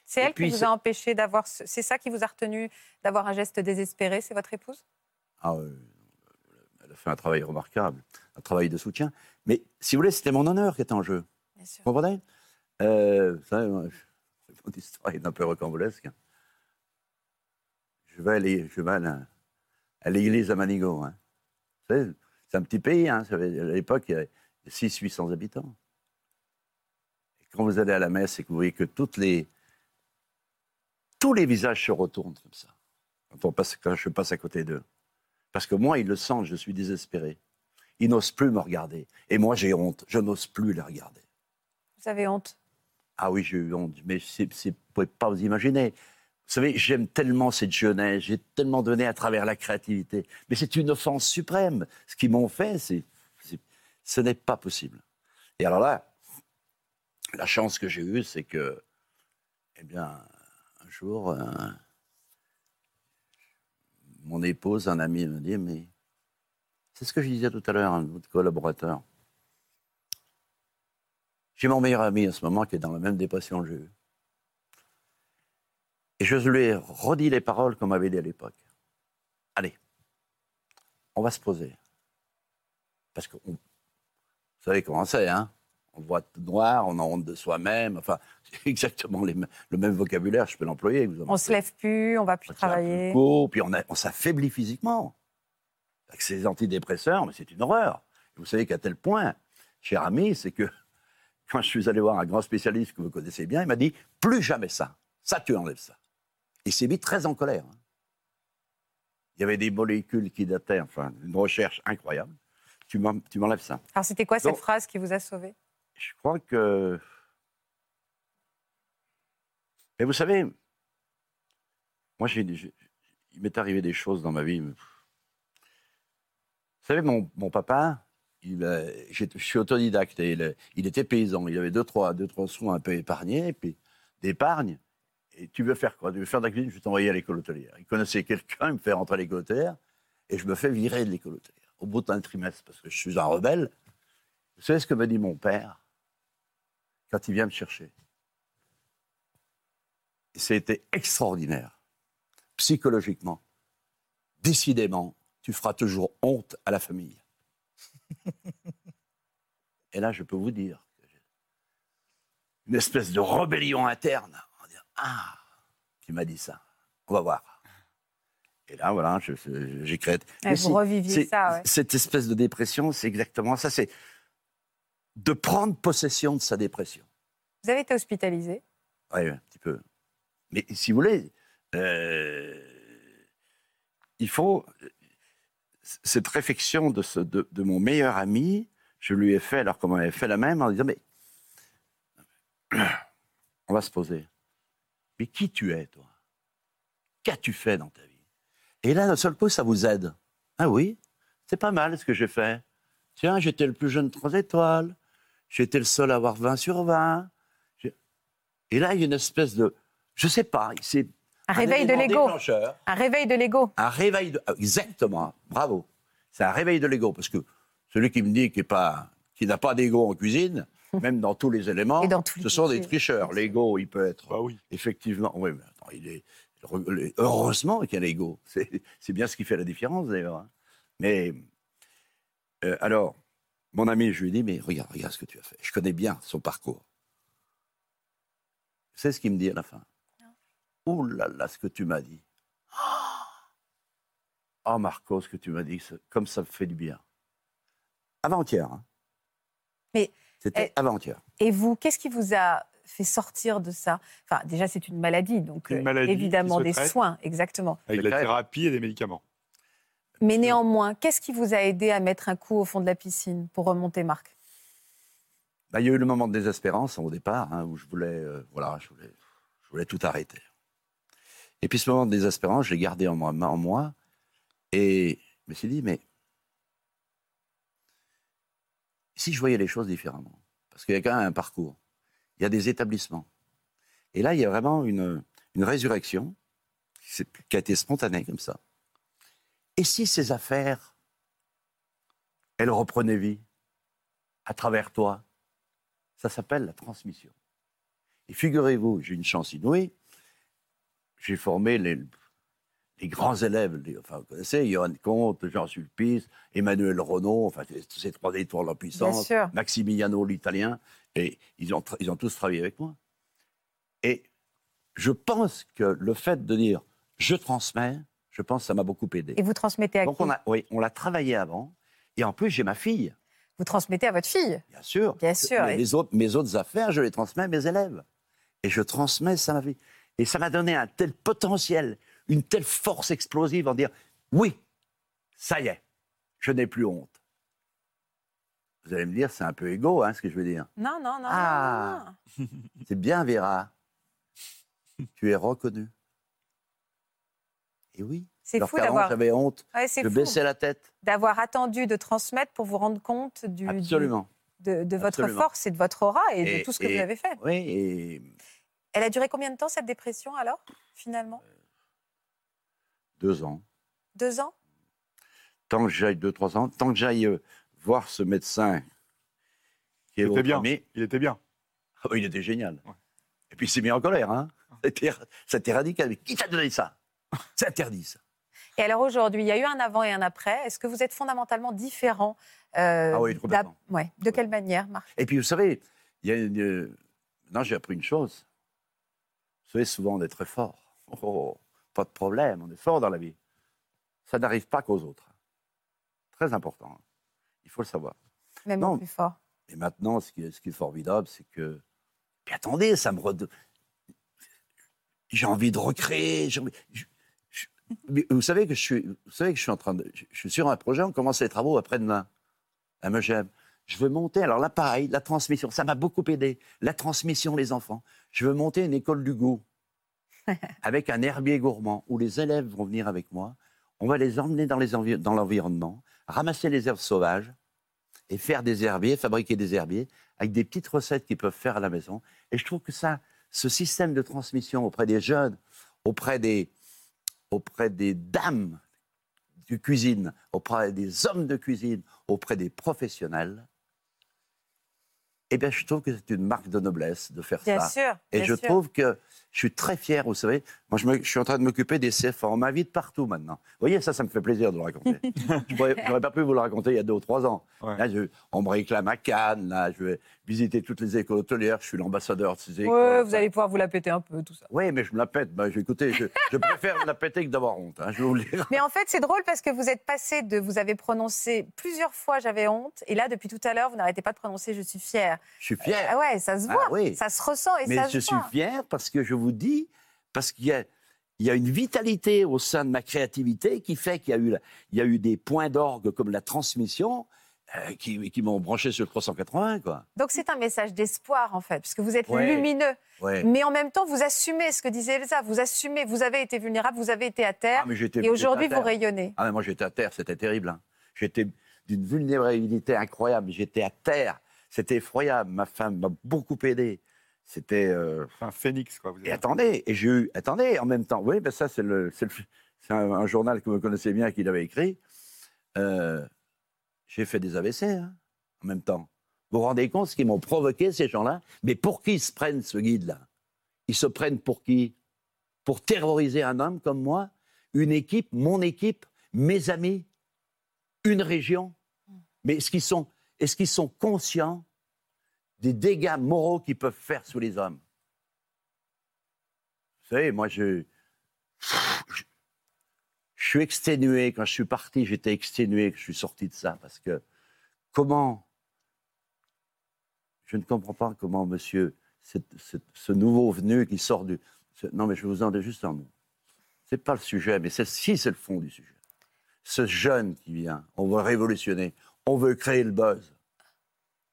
C'est elle puis, qui vous a empêché d'avoir. ce- C'est ça qui vous a retenu d'avoir un geste désespéré, c'est votre épouse? Ah, euh, elle a fait un travail remarquable, un travail de soutien. Mais si vous voulez, c'était mon honneur qui était en jeu. Bien sûr. Vous comprenez? Euh, vous savez, moi, je- Mon histoire est un peu rocambolesque. Je vais aller, je vais à l'église à Manigot. hein. C'est un petit pays. hein, ça à l'époque, il y avait 600-800 habitants. Et quand vous allez à la messe et que vous voyez que toutes les, tous les visages se retournent comme ça, quand, on passe, quand je passe à côté d'eux. Parce que moi, ils le sentent, je suis désespéré. Ils n'osent plus me regarder. Et moi, j'ai honte. Je n'ose plus les regarder. Vous avez honte? Ah oui, j'ai eu honte, mais vous ne pouvez pas vous imaginer. Vous savez, j'aime tellement cette jeunesse, j'ai tellement donné à travers la créativité. Mais c'est une offense suprême. Ce qu'ils m'ont fait, c'est, ce n'est pas possible. Et alors là, la chance que j'ai eue, c'est que, eh bien, un jour, mon épouse, un ami me dit, mais c'est ce que je disais tout à l'heure à votre collaborateur. J'ai mon meilleur ami à ce moment qui est dans la même dépression que j'ai. Et je lui ai redit les paroles qu'on m'avait dit à l'époque. Allez, on va se poser. Parce que vous savez comment c'est, hein On voit tout noir, on a honte de soi-même. Enfin, c'est exactement les le même vocabulaire, je peux l'employer. On se lève plus, on va plus on travailler. coup, puis on, s'affaiblit physiquement. Avec ces antidépresseurs, mais c'est une horreur. Et vous savez qu'à tel point, cher ami, c'est que quand je suis allé voir un grand spécialiste que vous connaissez bien, il m'a dit plus jamais ça. Ça, tu enlèves ça. Il s'est mis très en colère. hein. Il y avait des molécules qui dataient, enfin, une recherche incroyable. Tu m'en- tu m'enlèves ça. Alors c'était quoi cette phrase qui vous a sauvé? Je crois que. Mais vous savez, moi, j'ai- il m'est arrivé des choses dans ma vie. Vous savez, mon, mon papa, il, je suis autodidacte. et il, était paysan. Il avait deux, trois, deux, trois sous un peu épargnés, puis d'épargne. Et tu veux faire quoi? Tu veux faire de la cuisine? Je vais t'envoyer à l'école hôtelière. Il connaissait quelqu'un, il me fait rentrer à l'école hôtelière, et je me fais virer de l'école hôtelière au bout d'un trimestre, parce que je suis un rebelle. Vous savez ce que me dit mon père? Quand il vient me chercher. C'était extraordinaire. Psychologiquement, décidément, tu feras toujours honte à la famille. Et là, je peux vous dire, une espèce de rébellion interne. On ah, tu m'as dit ça, on va voir. Et là, voilà, j'ai créé. Vous reviviez ça, ouais. Cette espèce de dépression, c'est exactement ça. C'est de prendre possession de sa dépression. Vous avez été hospitalisé? Oui, un petit peu. Mais si vous voulez, euh, il faut. Cette réflexion de, ce- de- de mon meilleur ami, je lui ai fait, alors comme on avait fait la même, en disant Mais. On va se poser. Mais qui tu es, toi? Qu'as-tu fait dans ta vie? Et là, d'un seul coup, ça vous aide. Ah oui, c'est pas mal ce que j'ai fait. Tiens, j'étais le plus jeune de trois étoiles. J'étais le seul à avoir 20 sur 20. J'ai- Et là, il y a une espèce de. Je sais pas, c'est. Un réveil de l'ego. Un réveil de l'ego. Un réveil de. Exactement, bravo. C'est un réveil de l'ego. Parce que celui qui me dit qu'il n'a pas d'ego en cuisine, même dans tous les éléments, Et dans tous les ce sont des tricheurs. L'ego, il peut être Bah oui. effectivement. Oui, mais attends, il est. Heureusement qu'il y a l'ego. C'est c'est bien ce qui fait la différence d'ailleurs. hein. Mais. euh, alors, mon ami, je lui ai dit Mais regarde, regarde ce que tu as fait. Je connais bien son parcours. C'est ce qu'il me dit à la fin? Oh là là, ce que tu m'as dit. Oh Marco, ce que tu m'as dit, comme ça me fait du bien. Avant-hier. hein. Mais, C'était eh, avant-hier. Et vous, qu'est-ce qui vous a fait sortir de ça? Enfin, déjà, c'est une maladie, donc Une euh, maladie évidemment se des traite. soins, exactement. Avec la thérapie et des médicaments. Mais néanmoins, qu'est-ce qui vous a aidé à mettre un coup au fond de la piscine pour remonter, Marc? Bah, il y a eu le moment de désespérance au départ, hein, où je voulais, euh, voilà, je voulais, je voulais tout arrêter. Et puis ce moment de désespérance, je l'ai gardé en moi, en moi, et je me suis dit, mais si je voyais les choses différemment, parce qu'il y a quand même un parcours, il y a des établissements, et là il y a vraiment une, une résurrection qui a été spontanée comme ça. Et si ces affaires, elles reprenaient vie à travers toi, ça s'appelle la transmission. Et figurez-vous, j'ai une chance inouïe. J'ai formé les, les grands élèves. les- enfin, vous connaissez, Johan Comte, Jean Sulpice, Emmanuel Renaud, enfin, ces trois étoiles en puissance, sûr. Maximiliano l'italien, et ils ont, ils ont tous travaillé avec moi. Et je pense que le fait de dire je transmets, je pense que ça m'a beaucoup aidé. Et vous transmettez à Donc qui on a, oui, on l'a travaillé avant. Et en plus, j'ai ma fille. Vous transmettez à votre fille Bien sûr. Bien sûr, et- les autres, mes autres affaires, je les transmets à mes élèves. Et je transmets ça à ma vie. Et ça m'a donné un tel potentiel, une telle force explosive en dire oui, ça y est, je n'ai plus honte. Vous allez me dire, c'est un peu égo, hein, ce que je veux dire. Non, non, non. Ah. non, non. C'est bien, Vera. tu es reconnue. Et oui. C'est fou d'avoir- J'avais honte. Ouais, je fou baissais la tête. d'avoir attendu de transmettre pour vous rendre compte du, du- Absolument. de, de votre force et de votre aura et, de tout ce que et- vous avez fait. Oui, et Elle a duré combien de temps cette dépression alors, finalement? Deux ans. Deux ans? Tant que j'aille deux, trois ans, tant que j'aille euh, voir ce médecin qui est Il au était bien. premier- Il était bien. Ah il était génial. Et puis il s'est mis en colère. Hein. C'était c'était radical. Mais qui t'a donné ça? C'est interdit, ça. Et alors aujourd'hui, il y a eu un avant et un après. Est-ce que vous êtes fondamentalement différent euh, Ah oui, complètement. d'ap- ouais. De quelle manière, Marc? Et puis vous savez, il y a une... euh, Maintenant, j'ai appris une chose. Vous savez, souvent, on est très fort. Oh, pas de problème, on est fort dans la vie. Ça n'arrive pas qu'aux autres. Très important. Il faut le savoir. Même Non. plus fort. Et maintenant, ce qui est, ce qui est formidable, c'est que. Puis attendez, ça me. J'ai envie de recréer. envie- mais Vous savez que je suis, vous savez que je suis en train de, je suis sur un projet. On commence les travaux après-demain à Megève. Je veux monter. Alors là, pareil, la transmission, ça m'a beaucoup aidé. La transmission, les enfants. Je veux monter une école du goût avec un herbier gourmand où les élèves vont venir avec moi. On va les emmener dans les envi- dans l'environnement, ramasser les herbes sauvages et faire des herbiers, fabriquer des herbiers avec des petites recettes qu'ils peuvent faire à la maison. Et je trouve que ça, ce système de transmission auprès des jeunes, auprès des, auprès des dames de cuisine, auprès des hommes de cuisine, auprès des professionnels, eh bien, je trouve que c'est une marque de noblesse de faire Bien ça. sûr. Et je sûr. trouve que je suis très fier, vous savez, Moi, je, me- je suis en train de m'occuper des CFA. On m'invite partout maintenant. Vous voyez, ça, ça me fait plaisir de le raconter. je n'aurais pas pu vous le raconter il y a deux ou trois ans. Ouais. Là, je- on me réclame à Cannes. Là, je vais visiter toutes les écoles hôtelières. Je suis l'ambassadeur de ces écoles. Ouais, vous allez pouvoir vous la péter un peu, tout ça. Oui, mais je me la pète. Ben, je- écoutez, je, je préfère me la péter que d'avoir honte. hein, je vais vous le dire. Mais en fait, c'est drôle parce que vous êtes passé de. Vous avez prononcé plusieurs fois j'avais honte. Et là, depuis tout à l'heure, vous n'arrêtez pas de prononcer je suis fière. Je suis fier. Ah ouais, ça se Ah voit. oui. Ça se ressent et Mais ça je se suis voit. fier parce que je vous dis, parce qu'il y a, il y a une vitalité au sein de ma créativité qui fait qu'il y a eu, la- il y a eu des points d'orgue comme la transmission euh, qui, qui m'ont branché sur le 380, quoi. Donc c'est un message d'espoir en fait, puisque vous êtes Ouais. lumineux. Ouais. Mais en même temps, vous assumez ce que disait Elsa. Vous assumez, vous avez été vulnérable, vous avez été à terre. Ah, et aujourd'hui, vous rayonnez. Ah, mais moi, j'étais à terre, c'était terrible. hein. J'étais d'une vulnérabilité incroyable. J'étais à terre. C'était effroyable. Ma femme m'a beaucoup aidé. C'était. euh, Un phénix, quoi. Vous Et êtes. attendez, et j'ai eu, attendez, en même temps, oui, ben ça c'est le, c'est le- c'est un, un journal que vous connaissez bien qu'il avait écrit. Euh, j'ai fait des AVC hein, en même temps. Vous vous rendez compte ce qu'ils m'ont provoqué ces gens-là? Mais pour qui ils se prennent ce guide-là? Ils se prennent pour qui? Pour terroriser un homme comme moi, une équipe, mon équipe, mes amis, une région? Mais est-ce qu'ils sont, est-ce qu'ils sont conscients des dégâts moraux qu'ils peuvent faire sous les hommes vous savez, moi, je, suis exténué. Quand je suis parti, j'étais exténué que je suis sorti de ça. Parce que comment. Je ne comprends pas comment, monsieur, ce nouveau venu qui sort du. non, mais je vous en dis juste un mot. Ce n'est pas le sujet, mais si c'est le fond du sujet. Ce jeune qui vient, on veut révolutionner, on veut créer le buzz.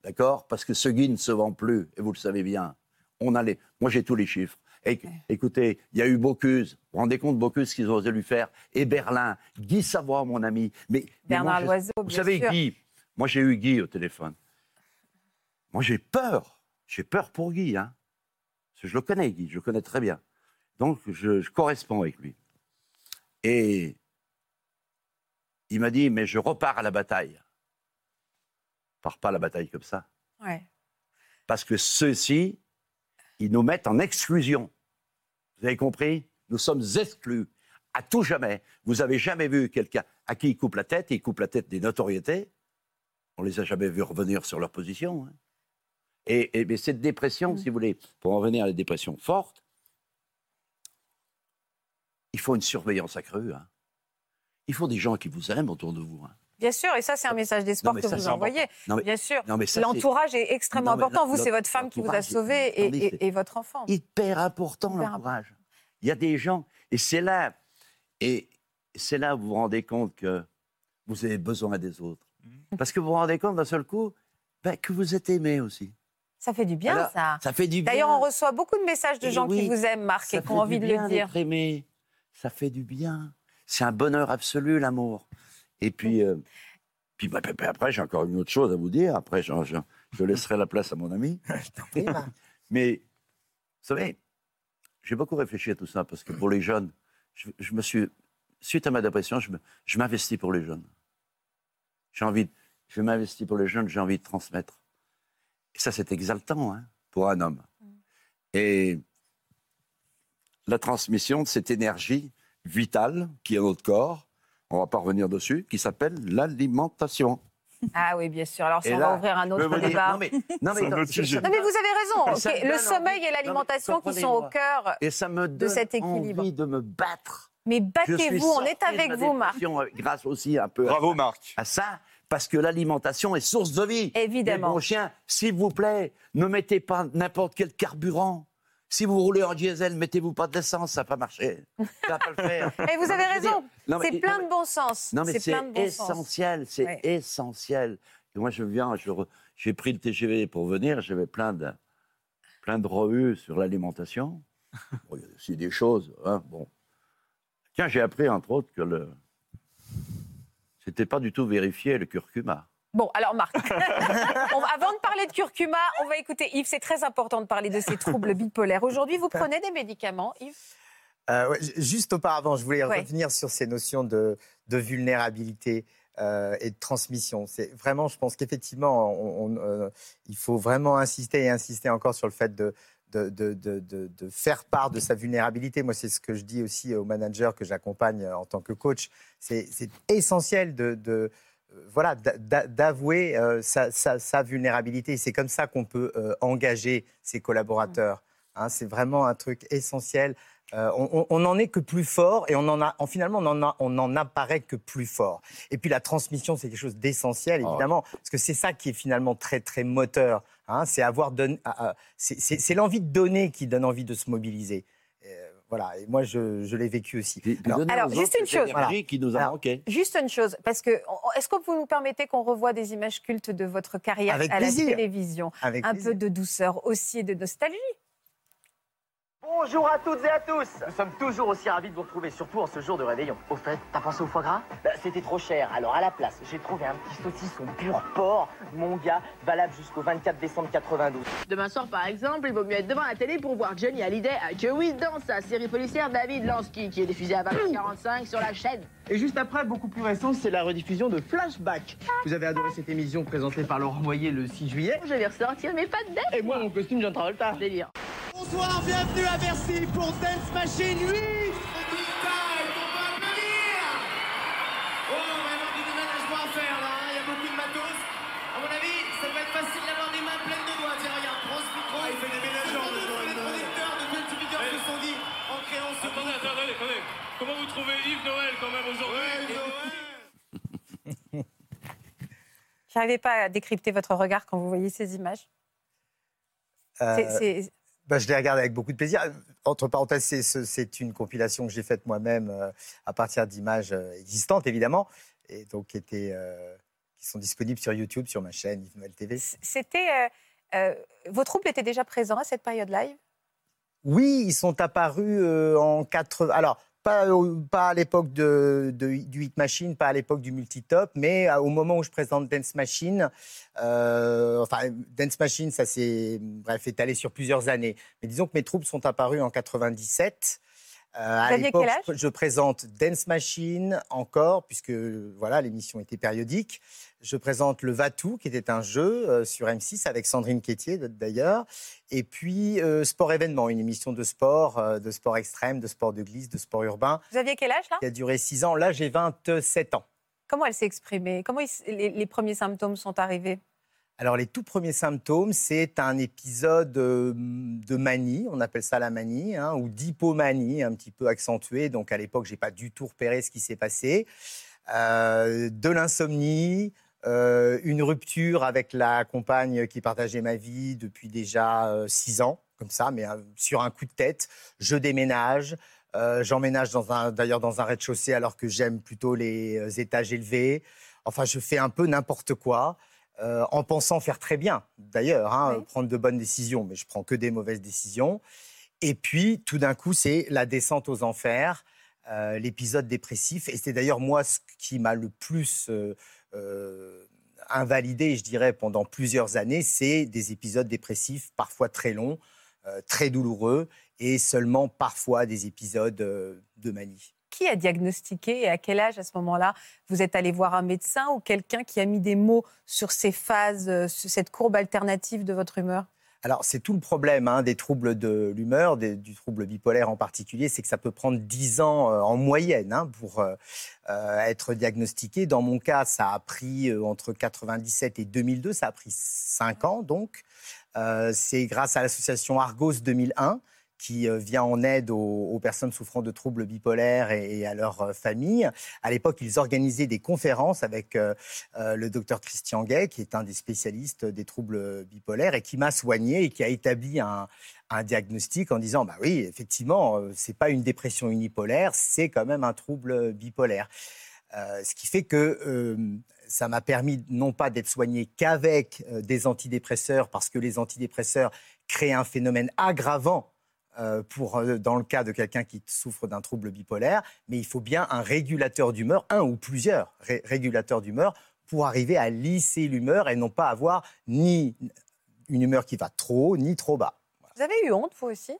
D'accord? Parce que ce guide ne se vend plus, et vous le savez bien. On a les... Moi, j'ai tous les chiffres. Et, écoutez, il y a eu Bocuse. Vous vous rendez compte, Bocuse, ce qu'ils ont osé lui faire? Et Berlin, Guy Savoie, mon ami. Mais, mais Bernard moi, Loiseau, Vous bien savez, sûr. Guy, moi, j'ai eu Guy au téléphone. Moi, j'ai peur. J'ai peur pour Guy. Hein. Parce que je le connais, Guy. Je le connais très bien. Donc, je, je corresponds avec lui. Et il m'a dit, mais je repars à la bataille. Je pars pas à la bataille comme ça. Ouais. Parce que ceux-ci, ils nous mettent en exclusion. Vous avez compris? Nous sommes exclus à tout jamais. Vous avez jamais vu quelqu'un à qui ils coupent la tête, ils coupent la tête des notoriétés. On les a jamais vus revenir sur leur position. hein. Et, et- mais cette dépression, si vous voulez, pour en venir à la dépression forte, il faut une surveillance accrue. hein. Il faut des gens qui vous aiment autour de vous. hein. Bien sûr, et ça, c'est un message d'espoir que ça, vous envoyez. Non, mais- Bien sûr. L'entourage est extrêmement Non, mais important. Vous, c'est votre femme qui vous a sauvé et, c'est- et- et votre enfant. hyper important, l'entourage. Il y a des gens, et c'est là, et c'est là où vous vous rendez compte que vous avez besoin des autres. Mmh. Parce que vous vous rendez compte d'un seul coup ben, que vous êtes aimé aussi. Ça fait du bien, Alors, ça. Ça fait du bien. D'ailleurs, on reçoit beaucoup de messages de Eh gens qui vous aiment, Marc, et qui ont envie du de bien le dire. aimé. Ça fait du bien. C'est un bonheur absolu, l'amour. Et puis, euh, puis, bah, puis après, j'ai encore une autre chose à vous dire. Après, je, je- je laisserai la place à mon ami. Mais, vous savez, j'ai beaucoup réfléchi à tout ça parce que pour les jeunes, je, je me suis, suite à ma dépression, je m'investis pour les jeunes. J'ai envie, de- je m'investis pour les jeunes, j'ai envie de transmettre. Et ça, c'est exaltant hein, pour un homme. Et la transmission de cette énergie vitale qui est notre corps, on ne va pas revenir dessus, qui s'appelle l'alimentation. Ah oui, bien sûr. Alors, ça, Et on là, va ouvrir un autre dire- débat. non, mais- non, mais non, mais vous avez raison. Le sommeil envie- et l'alimentation qui sont au cœur. Et ça me donne cet équilibre. envie de me battre. Mais battez-vous, on est de avec vous, Marc. euh, Grâce aussi un peu à- Bravo, Marc. à ça, parce que l'alimentation est source de vie. Évidemment. Bon chien, s'il vous plaît, ne mettez pas n'importe quel carburant. Si vous roulez en diesel, mettez-vous pas de l'essence, ça va pas marcher. Ça va pas le faire. Et vous avez raison. C'est plein de bon sens. Non, mais C'est c'est essentiel, c'est Ouais. essentiel. Et moi, je viens, j'ai pris le TGV pour venir, j'avais plein de, plein de revues sur l'alimentation. Bon, il y a aussi des choses, hein, bon. Tiens, j'ai appris, entre autres, que le... C'était pas du tout vérifié, le curcuma. Bon, alors Marc, on avant de parler de curcuma, on va écouter Yves. C'est très important de parler de ces troubles bipolaires. Aujourd'hui, vous prenez des médicaments, Yves? Euh, ouais, juste auparavant, je voulais Ouais. revenir sur ces notions de, de vulnérabilité. euh, et de transmission. C'est vraiment, je pense qu'effectivement, on- on, euh, il faut vraiment insister et insister encore sur le fait de, de, de- de- de- de faire part de sa vulnérabilité. Moi, c'est ce que je dis aussi aux managers que j'accompagne en tant que coach. C'est essentiel de, voilà, d'a- d'a- d'avouer euh, sa, sa- sa vulnérabilité. C'est comme ça qu'on peut euh, engager ses collaborateurs. Hein, c'est vraiment un truc essentiel. Euh, on, n'en est que plus fort et on en a, en, finalement, on en, a- on en apparaît que plus fort. Et puis la transmission, c'est quelque chose d'essentiel, évidemment, parce que c'est ça qui est finalement très, très moteur. hein, c'est avoir donné, ah, ah, c'est l'envie de donner qui donne envie de se mobiliser. Voilà, et moi, je, je l'ai vécu aussi. Alors, Alors, juste une chose. Qui nous a Alors, manqué. Juste une chose, parce que est-ce que vous nous permettez qu'on revoie des images cultes de votre carrière Avec à la télévision Avec Un plaisir. peu de douceur aussi et de nostalgie. Bonjour à toutes et à tous Nous sommes toujours aussi ravis de vous retrouver, surtout en ce jour de réveillon. Au fait, t'as pensé au foie gras? Bah, C'était trop cher, alors à la place, j'ai trouvé un petit saucisson pur porc, mon gars, valable jusqu'au 24 décembre 92. Demain soir, par exemple, il vaut mieux être devant la télé pour voir Johnny Hallyday à Que oui dans sa série policière David Lansky, qui est diffusée à 20h45 sur la chaîne. Et juste après, beaucoup plus récent, c'est la rediffusion de Flashback. Vous avez adoré cette émission présentée par Laurent Moyer le 6 juillet Je vais ressortir mes pattes d'air. Et moi, mon costume John Travolta. Délire. Bonsoir, bienvenue à Bercy pour Dance Machine 8 Oh, vraiment du déménagement à faire là, il y a beaucoup de matos. À mon avis, ça va être facile d'avoir des mains pleines de doigts. Tiens, regarde, prends ce micro. il fait des ménageurs, le Les producteurs de multimédia se sont dit en créant ce Attendez, attendez, attendez. Comment vous trouvez Yves Noël quand même aujourd'hui J'arrivais pas à décrypter votre regard quand vous voyez ces images. Euh, C'est- bah, je les regarde avec beaucoup de plaisir. Entre parenthèses, c'est- une compilation que j'ai faite moi-même euh, à partir d'images euh, existantes, évidemment, et donc qui, étaient, euh, qui sont disponibles sur YouTube, sur ma chaîne Yves TV. C'était. euh, vos troupes étaient déjà présents à cette période live? Oui, ils sont apparus en 80. Alors, pas, à l'époque de, de- du Hit Machine, pas à l'époque du Multitop, mais à- au moment où je présente Dance Machine. euh, enfin, Dance Machine, ça s'est bref, étalé sur plusieurs années. Mais disons que mes troupes sont apparues en 97. Euh, à l'époque, je, je présente Dance Machine encore, puisque voilà, l'émission était périodique. Je présente le Vatou, qui était un jeu euh, sur M6 avec Sandrine Quétier d'ailleurs. Et puis euh, Sport Événement, une émission de sport, euh, de sport extrême, de sport de glisse, de sport urbain, Vous aviez quel âge là? Qui a duré six ans. Là, j'ai 27 ans. Comment elle s'est exprimée? Comment il les, les premiers symptômes sont arrivés? Alors, les tout premiers symptômes, c'est un épisode de manie, on appelle ça la manie, hein, ou d'hypomanie, un petit peu accentuée. Donc, à l'époque, j'ai pas du tout repéré ce qui s'est passé. Euh, de l'insomnie, euh, une rupture avec la compagne qui partageait ma vie depuis déjà euh, six ans, comme ça, mais euh, sur un coup de tête. Je déménage. J'emménage d'ailleurs dans un rez-de-chaussée alors que j'aime plutôt les étages élevés. Enfin, je fais un peu n'importe quoi. en pensant faire très bien, d'ailleurs, hein, Oui. prendre de bonnes décisions, mais je prends que des mauvaises décisions. Et puis, tout d'un coup, c'est la descente aux enfers, l'épisode dépressif. Et c'est d'ailleurs moi ce qui m'a le plus invalidé, je dirais, pendant plusieurs années, c'est des épisodes dépressifs, parfois très longs, euh, très douloureux, et seulement parfois des épisodes euh, de manie. Qui a diagnostiqué et à quel âge à ce moment-là vous êtes allé voir un médecin ou quelqu'un qui a mis des mots sur ces phases, euh, sur cette courbe alternative de votre humeur? Alors, c'est tout le problème hein, des troubles de l'humeur, du trouble bipolaire en particulier, c'est que ça peut prendre 10 ans euh, en moyenne hein, pour euh, euh, être diagnostiqué. Dans mon cas, ça a pris entre 97 et 2002, ça a pris 5 ans donc. C'est grâce à l'association Argos 2001 qui euh, vient en aide aux, personnes souffrant de troubles bipolaires et, à leurs euh, familles. À l'époque, ils organisaient des conférences avec euh, le docteur Christian Gay, qui est un des spécialistes des troubles bipolaires et qui m'a soigné et qui a établi un, diagnostic en disant bah oui, effectivement, c'est pas une dépression unipolaire, c'est quand même un trouble bipolaire. Ce qui fait que ça m'a permis non pas d'être soigné qu'avec des antidépresseurs, parce que les antidépresseurs créent un phénomène aggravant pour, euh, dans le cas de quelqu'un qui souffre d'un trouble bipolaire, mais il faut bien un régulateur d'humeur, un ou plusieurs ré- régulateurs d'humeur, pour arriver à lisser l'humeur et non pas avoir ni une humeur qui va trop haut, ni trop bas. Vous avez eu honte, vous aussi?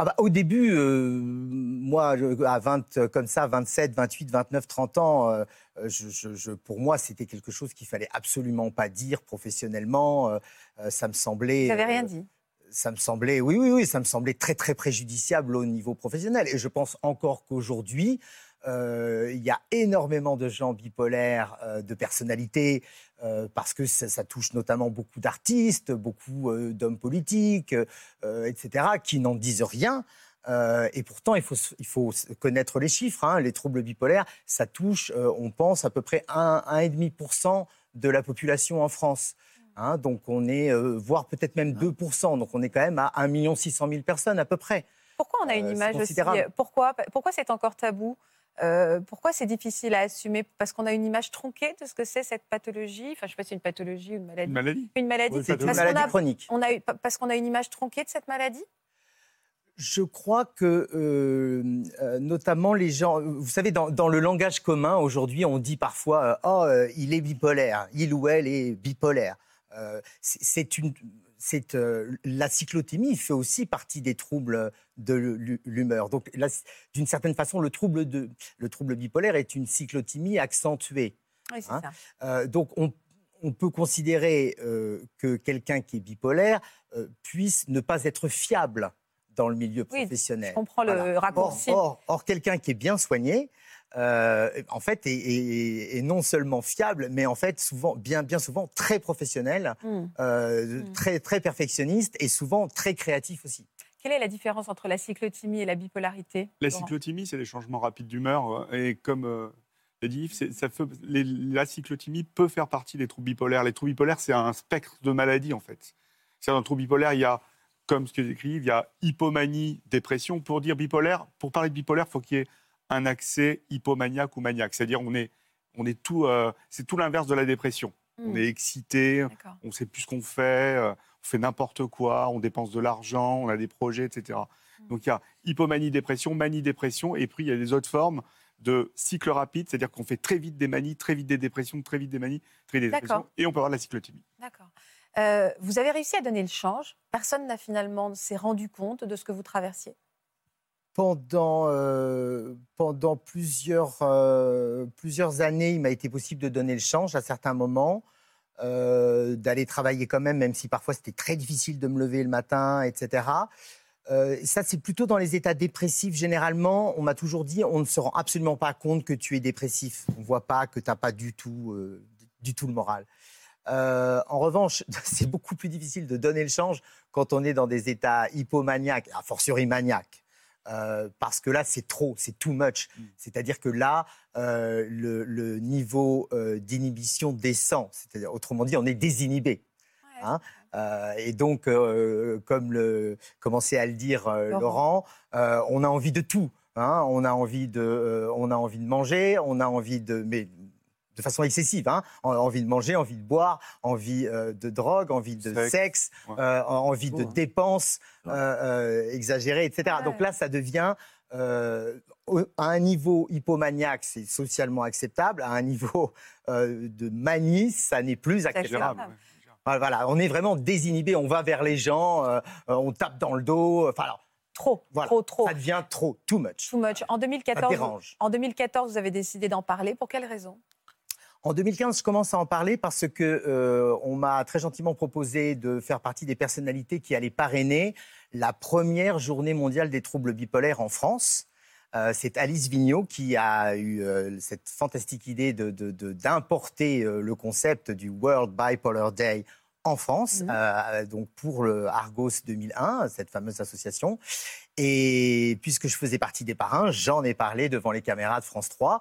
Ah bah, au début, euh, moi, à 20, euh, comme ça, 27, 28, 29, 30 ans, euh, je- je- je- pour moi, c'était quelque chose qu'il fallait absolument pas dire professionnellement. Euh, euh, ça me semblait. Vous n'avez rien euh, dit? Ça me semblait, oui, oui, oui, ça me semblait très, très préjudiciable au niveau professionnel. Et je pense encore qu'aujourd'hui, euh, il y a énormément de gens bipolaires, euh, de personnalités, euh, parce que ça, touche notamment beaucoup d'artistes, beaucoup d'hommes politiques, etc., qui n'en disent rien. Et pourtant, il faut, il faut connaître les chiffres. hein. Les troubles bipolaires, ça touche, on pense, à peu près 1, 1,5% de la population en France. Hein, donc on est, euh, voire peut-être même 2%. Donc on est quand même à 1 600 000 personnes à peu près. Pourquoi on a une Euh, image aussi. Pourquoi, pourquoi c'est encore tabou Euh, Pourquoi c'est difficile à assumer? Parce qu'on a une image tronquée de ce que c'est cette pathologie. Enfin, je ne sais pas si c'est une pathologie ou une maladie. Une maladie Une maladie. Oui, une maladie a- chronique. On a parce qu'on a une image tronquée de cette maladie? Je crois que, euh, euh, notamment les gens, vous savez, dans, dans le langage commun, aujourd'hui, on dit parfois euh, Oh, euh, il est bipolaire, il ou elle est bipolaire. Euh, c'est- c'est une. C'est, euh, la cyclothymie fait aussi partie des troubles de l'hu- l'humeur. Donc, d'une certaine façon, le trouble, de, le trouble bipolaire est une cyclothymie accentuée. Oui, Hein ça. Euh, donc, on, on peut considérer euh, que quelqu'un qui est bipolaire puisse ne pas être fiable dans le milieu Oui, professionnel. je comprends le raccourci. Or, or- or, quelqu'un qui est bien soigné, euh, en fait, est, est- est non seulement fiable, mais en fait, souvent, bien, bien souvent, très professionnel, Hmm. euh, Mm. très, très perfectionniste et souvent très créatif aussi. Quelle est la différence entre la cyclothymie et la bipolarité La Laurent? cyclothymie, c'est des changements rapides d'humeur. euh, Et comme euh, l'a dit Yves, c'est- ça fait- les- la cyclothymie peut faire partie des troubles bipolaires. Les troubles bipolaires, c'est un spectre de maladies, en fait. C'est dans le trouble bipolaire, il y a, comme ce que décrit Yves, il y a hypomanie, dépression. Pour dire bipolaire, pour parler de bipolaire, il faut qu'il y ait un accès hypomaniaque ou maniaque. C'est-à-dire, on est, on est tout, euh, c'est tout l'inverse de la dépression. On est excité, on ne sait plus ce qu'on fait, euh, on fait n'importe quoi, on dépense de l'argent, on a des projets, etc. Donc il y a hypomanie, dépression, manie, dépression, et puis il y a des autres formes de cycle rapide, c'est-à-dire qu'on fait très vite des manies, très vite des dépressions, très vite des manies, très vite des D'accord. dépressions, et on peut avoir de la cyclothymie. D'accord. Euh, vous avez réussi à donner le change. Personne n'a finalement s'est rendu compte de ce que vous traversiez. Pendant, euh, euh, plusieurs années, il m'a été possible de donner le change à certains moments, euh, d'aller travailler quand même, même si parfois c'était très difficile de me lever le matin, etc. Ça, c'est plutôt dans les états dépressifs. Généralement, on m'a toujours dit, on ne se rend absolument pas compte que tu es dépressif. On ne voit pas que tu n'as pas du tout, du tout le moral. En revanche, c'est beaucoup plus difficile de donner le change quand on est dans des états hypomaniaques, a fortiori maniaques. Euh, parce que là, c'est trop, c'est too much. C'est-à-dire que là, euh, le, le niveau euh, d'inhibition descend. C'est-à-dire, autrement dit, on est désinhibé. Hein Euh, et donc, euh, comme le, commençait à le dire euh, Laurent. Laurent, euh, on a envie de tout. hein. On, a envie de, euh, on a envie de manger, on a envie de... Mais, de façon excessive, hein. Envie de manger, envie de boire, envie euh, de drogue, envie de Sexe, sexe, ouais. euh, envie de hein. dépenses euh, euh, exagérées, etc. Donc là, ça devient euh, à un niveau hypomaniaque, c'est socialement acceptable. À un niveau euh, de manie, ça n'est plus acceptable. Voilà, on est vraiment désinhibé. On va vers les gens, on tape dans le dos. Enfin, alors, trop, trop, trop. Ça devient trop, too much. Too much. En 2014, Ça dérange. en 2014, vous avez décidé d'en parler. Pour quelle raison? En 2015, je commence à en parler parce que euh, on m'a très gentiment proposé de faire partie des personnalités qui allaient parrainer la première journée mondiale des troubles bipolaires en France. Euh, c'est Alice Vigneault qui a eu euh, cette fantastique idée de- de- de- d'importer le concept du World Bipolar Day en France, euh, donc pour le Argos 2001, cette fameuse association. Et puisque je faisais partie des parrains, j'en ai parlé devant les caméras de France 3.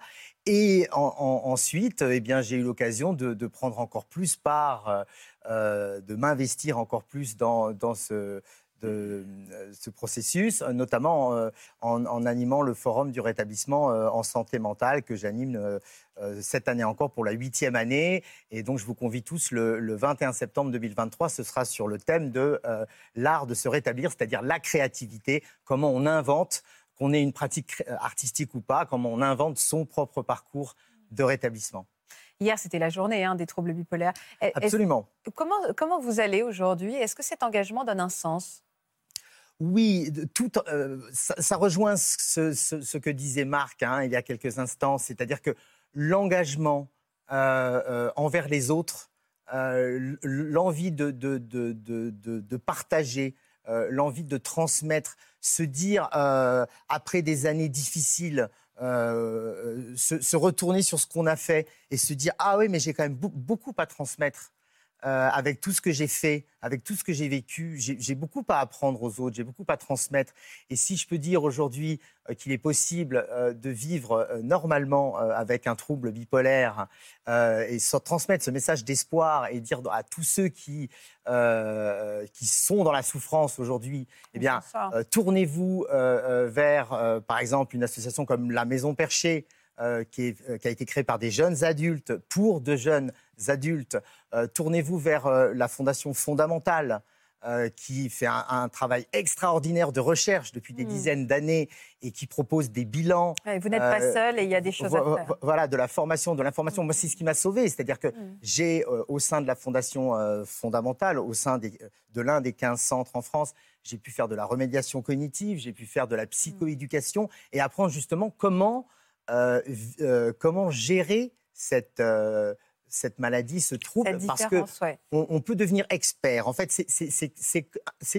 Et en- en- ensuite, eh bien, j'ai eu l'occasion de, prendre encore plus part, euh, euh, de m'investir encore plus dans, euh, ce processus, notamment en, animant le forum du rétablissement en santé mentale que j'anime cette année encore pour la huitième année. Et donc, je vous convie tous le, le 21 septembre 2023. Ce sera sur le thème de l'art de se rétablir, c'est-à-dire la créativité, comment on invente, qu'on ait une pratique cré- artistique ou pas, comment on invente son propre parcours de rétablissement. Hier, c'était la journée hein, des troubles bipolaires. Absolument. Comment, comment vous allez aujourd'hui? Est-ce que cet engagement donne un sens? Oui, tout, euh, ça, ça rejoint ce, ce- ce que disait Marc hein, il y a quelques instants, c'est-à-dire que l'engagement euh, euh, envers les autres, euh, l'envie de, de, de, de, partager, euh, l'envie de transmettre, se dire, euh, après des années difficiles, euh, se, se retourner sur ce qu'on a fait et se dire, ah oui, mais j'ai quand même beau- beaucoup à transmettre. Euh, avec tout ce que j'ai fait, avec tout ce que j'ai vécu, j'ai beaucoup à apprendre aux autres, j'ai beaucoup à transmettre. Et si je peux dire aujourd'hui euh, qu'il est possible euh, de vivre normalement avec un trouble bipolaire et transmettre ce message d'espoir et dire à tous ceux qui, qui sont dans la souffrance aujourd'hui, eh bien, tournez-vous vers, par exemple, une association comme la Maison Perchée, euh, qui, est- euh, qui a été créée par des jeunes adultes pour de jeunes adultes. Euh, tournez-vous vers la Fondation Fondamentale. euh, qui fait un, un travail extraordinaire de recherche depuis des Mm. dizaines d'années et qui propose des bilans. Vous n'êtes pas seul et il y a des choses à faire. vo- Voilà, de la formation, de l'information. Moi, c'est ce qui m'a sauvé. C'est-à-dire que Mm. j'ai, euh, au sein de la Fondation fondamentale, au sein des- de l'un des 15 centres en France, j'ai pu faire de la remédiation cognitive, j'ai pu faire de la psychoéducation et apprendre justement comment, comment gérer cette, euh, cette maladie, ce trouble, parce que ouais. on, on peut devenir expert. En fait, c'est-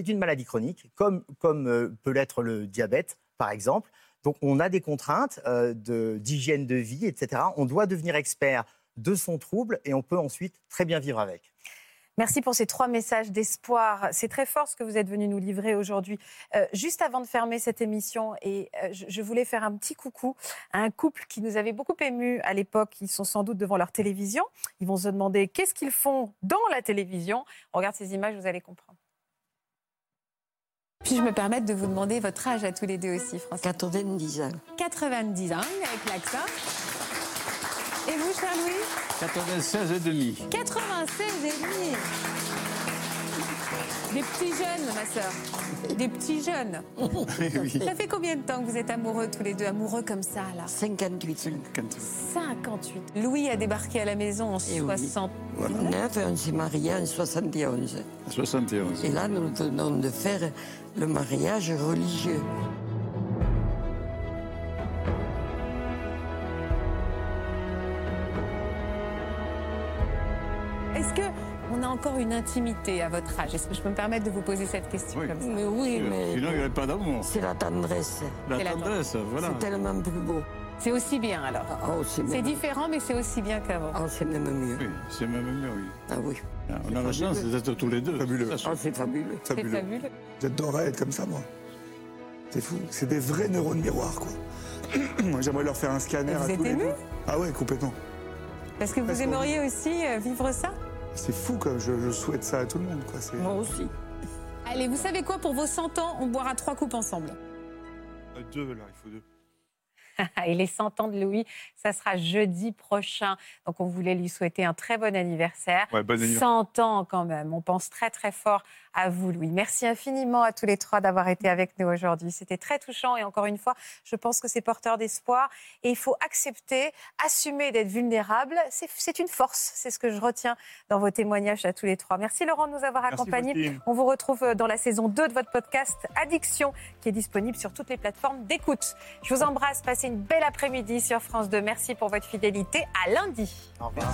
une maladie chronique, comme, comme euh, peut l'être le diabète, par exemple. Donc, on a des contraintes euh, de- d'hygiène de, vie, etc. On doit devenir expert de son trouble et on peut ensuite très bien vivre avec. Merci pour ces trois messages d'espoir. C'est très fort ce que vous êtes venu nous livrer aujourd'hui. Euh, juste avant de fermer cette émission, et euh, je, voulais faire un petit coucou à un couple qui nous avait beaucoup ému à l'époque. Ils sont sans doute devant leur télévision. Ils vont se demander qu'est-ce qu'ils font dans la télévision. On regarde ces images, vous allez comprendre. Puis je me permettre de vous demander votre âge à tous les deux aussi, François. 90 ans. 90 ans, avec l'accent. Et vous, cher Louis 96 et demi. 96 et demi. Des petits jeunes, ma sœur. Des petits jeunes. Ça fait combien de temps que vous êtes amoureux tous les deux, amoureux comme ça là? 58. 58. Louis a débarqué à la maison en Eh oui. 60. 9 et on s'est mariés en 71. 71. Et là, nous venons de faire le mariage religieux. Encore une intimité à votre âge Est-ce que je peux me permettre de vous poser cette question comme ça Mais oui, mais Sinon, il n'y aurait pas d'amour. c'est la tendresse. La C'est la tendresse, voilà. C'est tellement plus beau. C'est aussi bien alors. Oh, c'est même- différent, mais c'est aussi bien qu'avant. Oh, c'est même mieux. Oui, c'est même mieux, oui. Ah oui. On a la chance d'être tous les deux. Fabuleux. Oh, c'est fabuleux. C'est fabuleux. J'adorerais être comme ça, moi. C'est fou. C'est des vrais neurones miroirs, quoi. Moi, J'aimerais leur faire un scanner Vous à êtes tous les ému deux. Ah ouais, complètement. Parce que vous Parce aimeriez aussi euh, vivre ça? C'est fou, quoi. Je, je souhaite ça à tout le monde, quoi. C'est- Moi aussi. Allez, vous savez quoi? Pour vos 100 ans, on boira trois coupes ensemble. Euh, Deux, là, il faut deux. Et les 100 ans de Louis, ça sera jeudi prochain. Donc, on voulait lui souhaiter un très bon anniversaire. Ouais, bon anniversaire. 100 ans quand même. On pense très, très fort à vous, Louis. Merci infiniment à tous les trois d'avoir été avec nous aujourd'hui. C'était très touchant et encore une fois, je pense que c'est porteur d'espoir. Et il faut accepter, assumer d'être vulnérable. C'est une force. C'est ce que je retiens dans vos témoignages à tous les trois. Merci Laurent de nous avoir Merci, accompagnés. On vous retrouve euh, dans la saison 2 de votre podcast Addiction, qui est disponible sur toutes les plateformes d'écoute. Je vous embrasse. Passez une belle après-midi sur France 2. Merci pour votre fidélité. À lundi. Au revoir.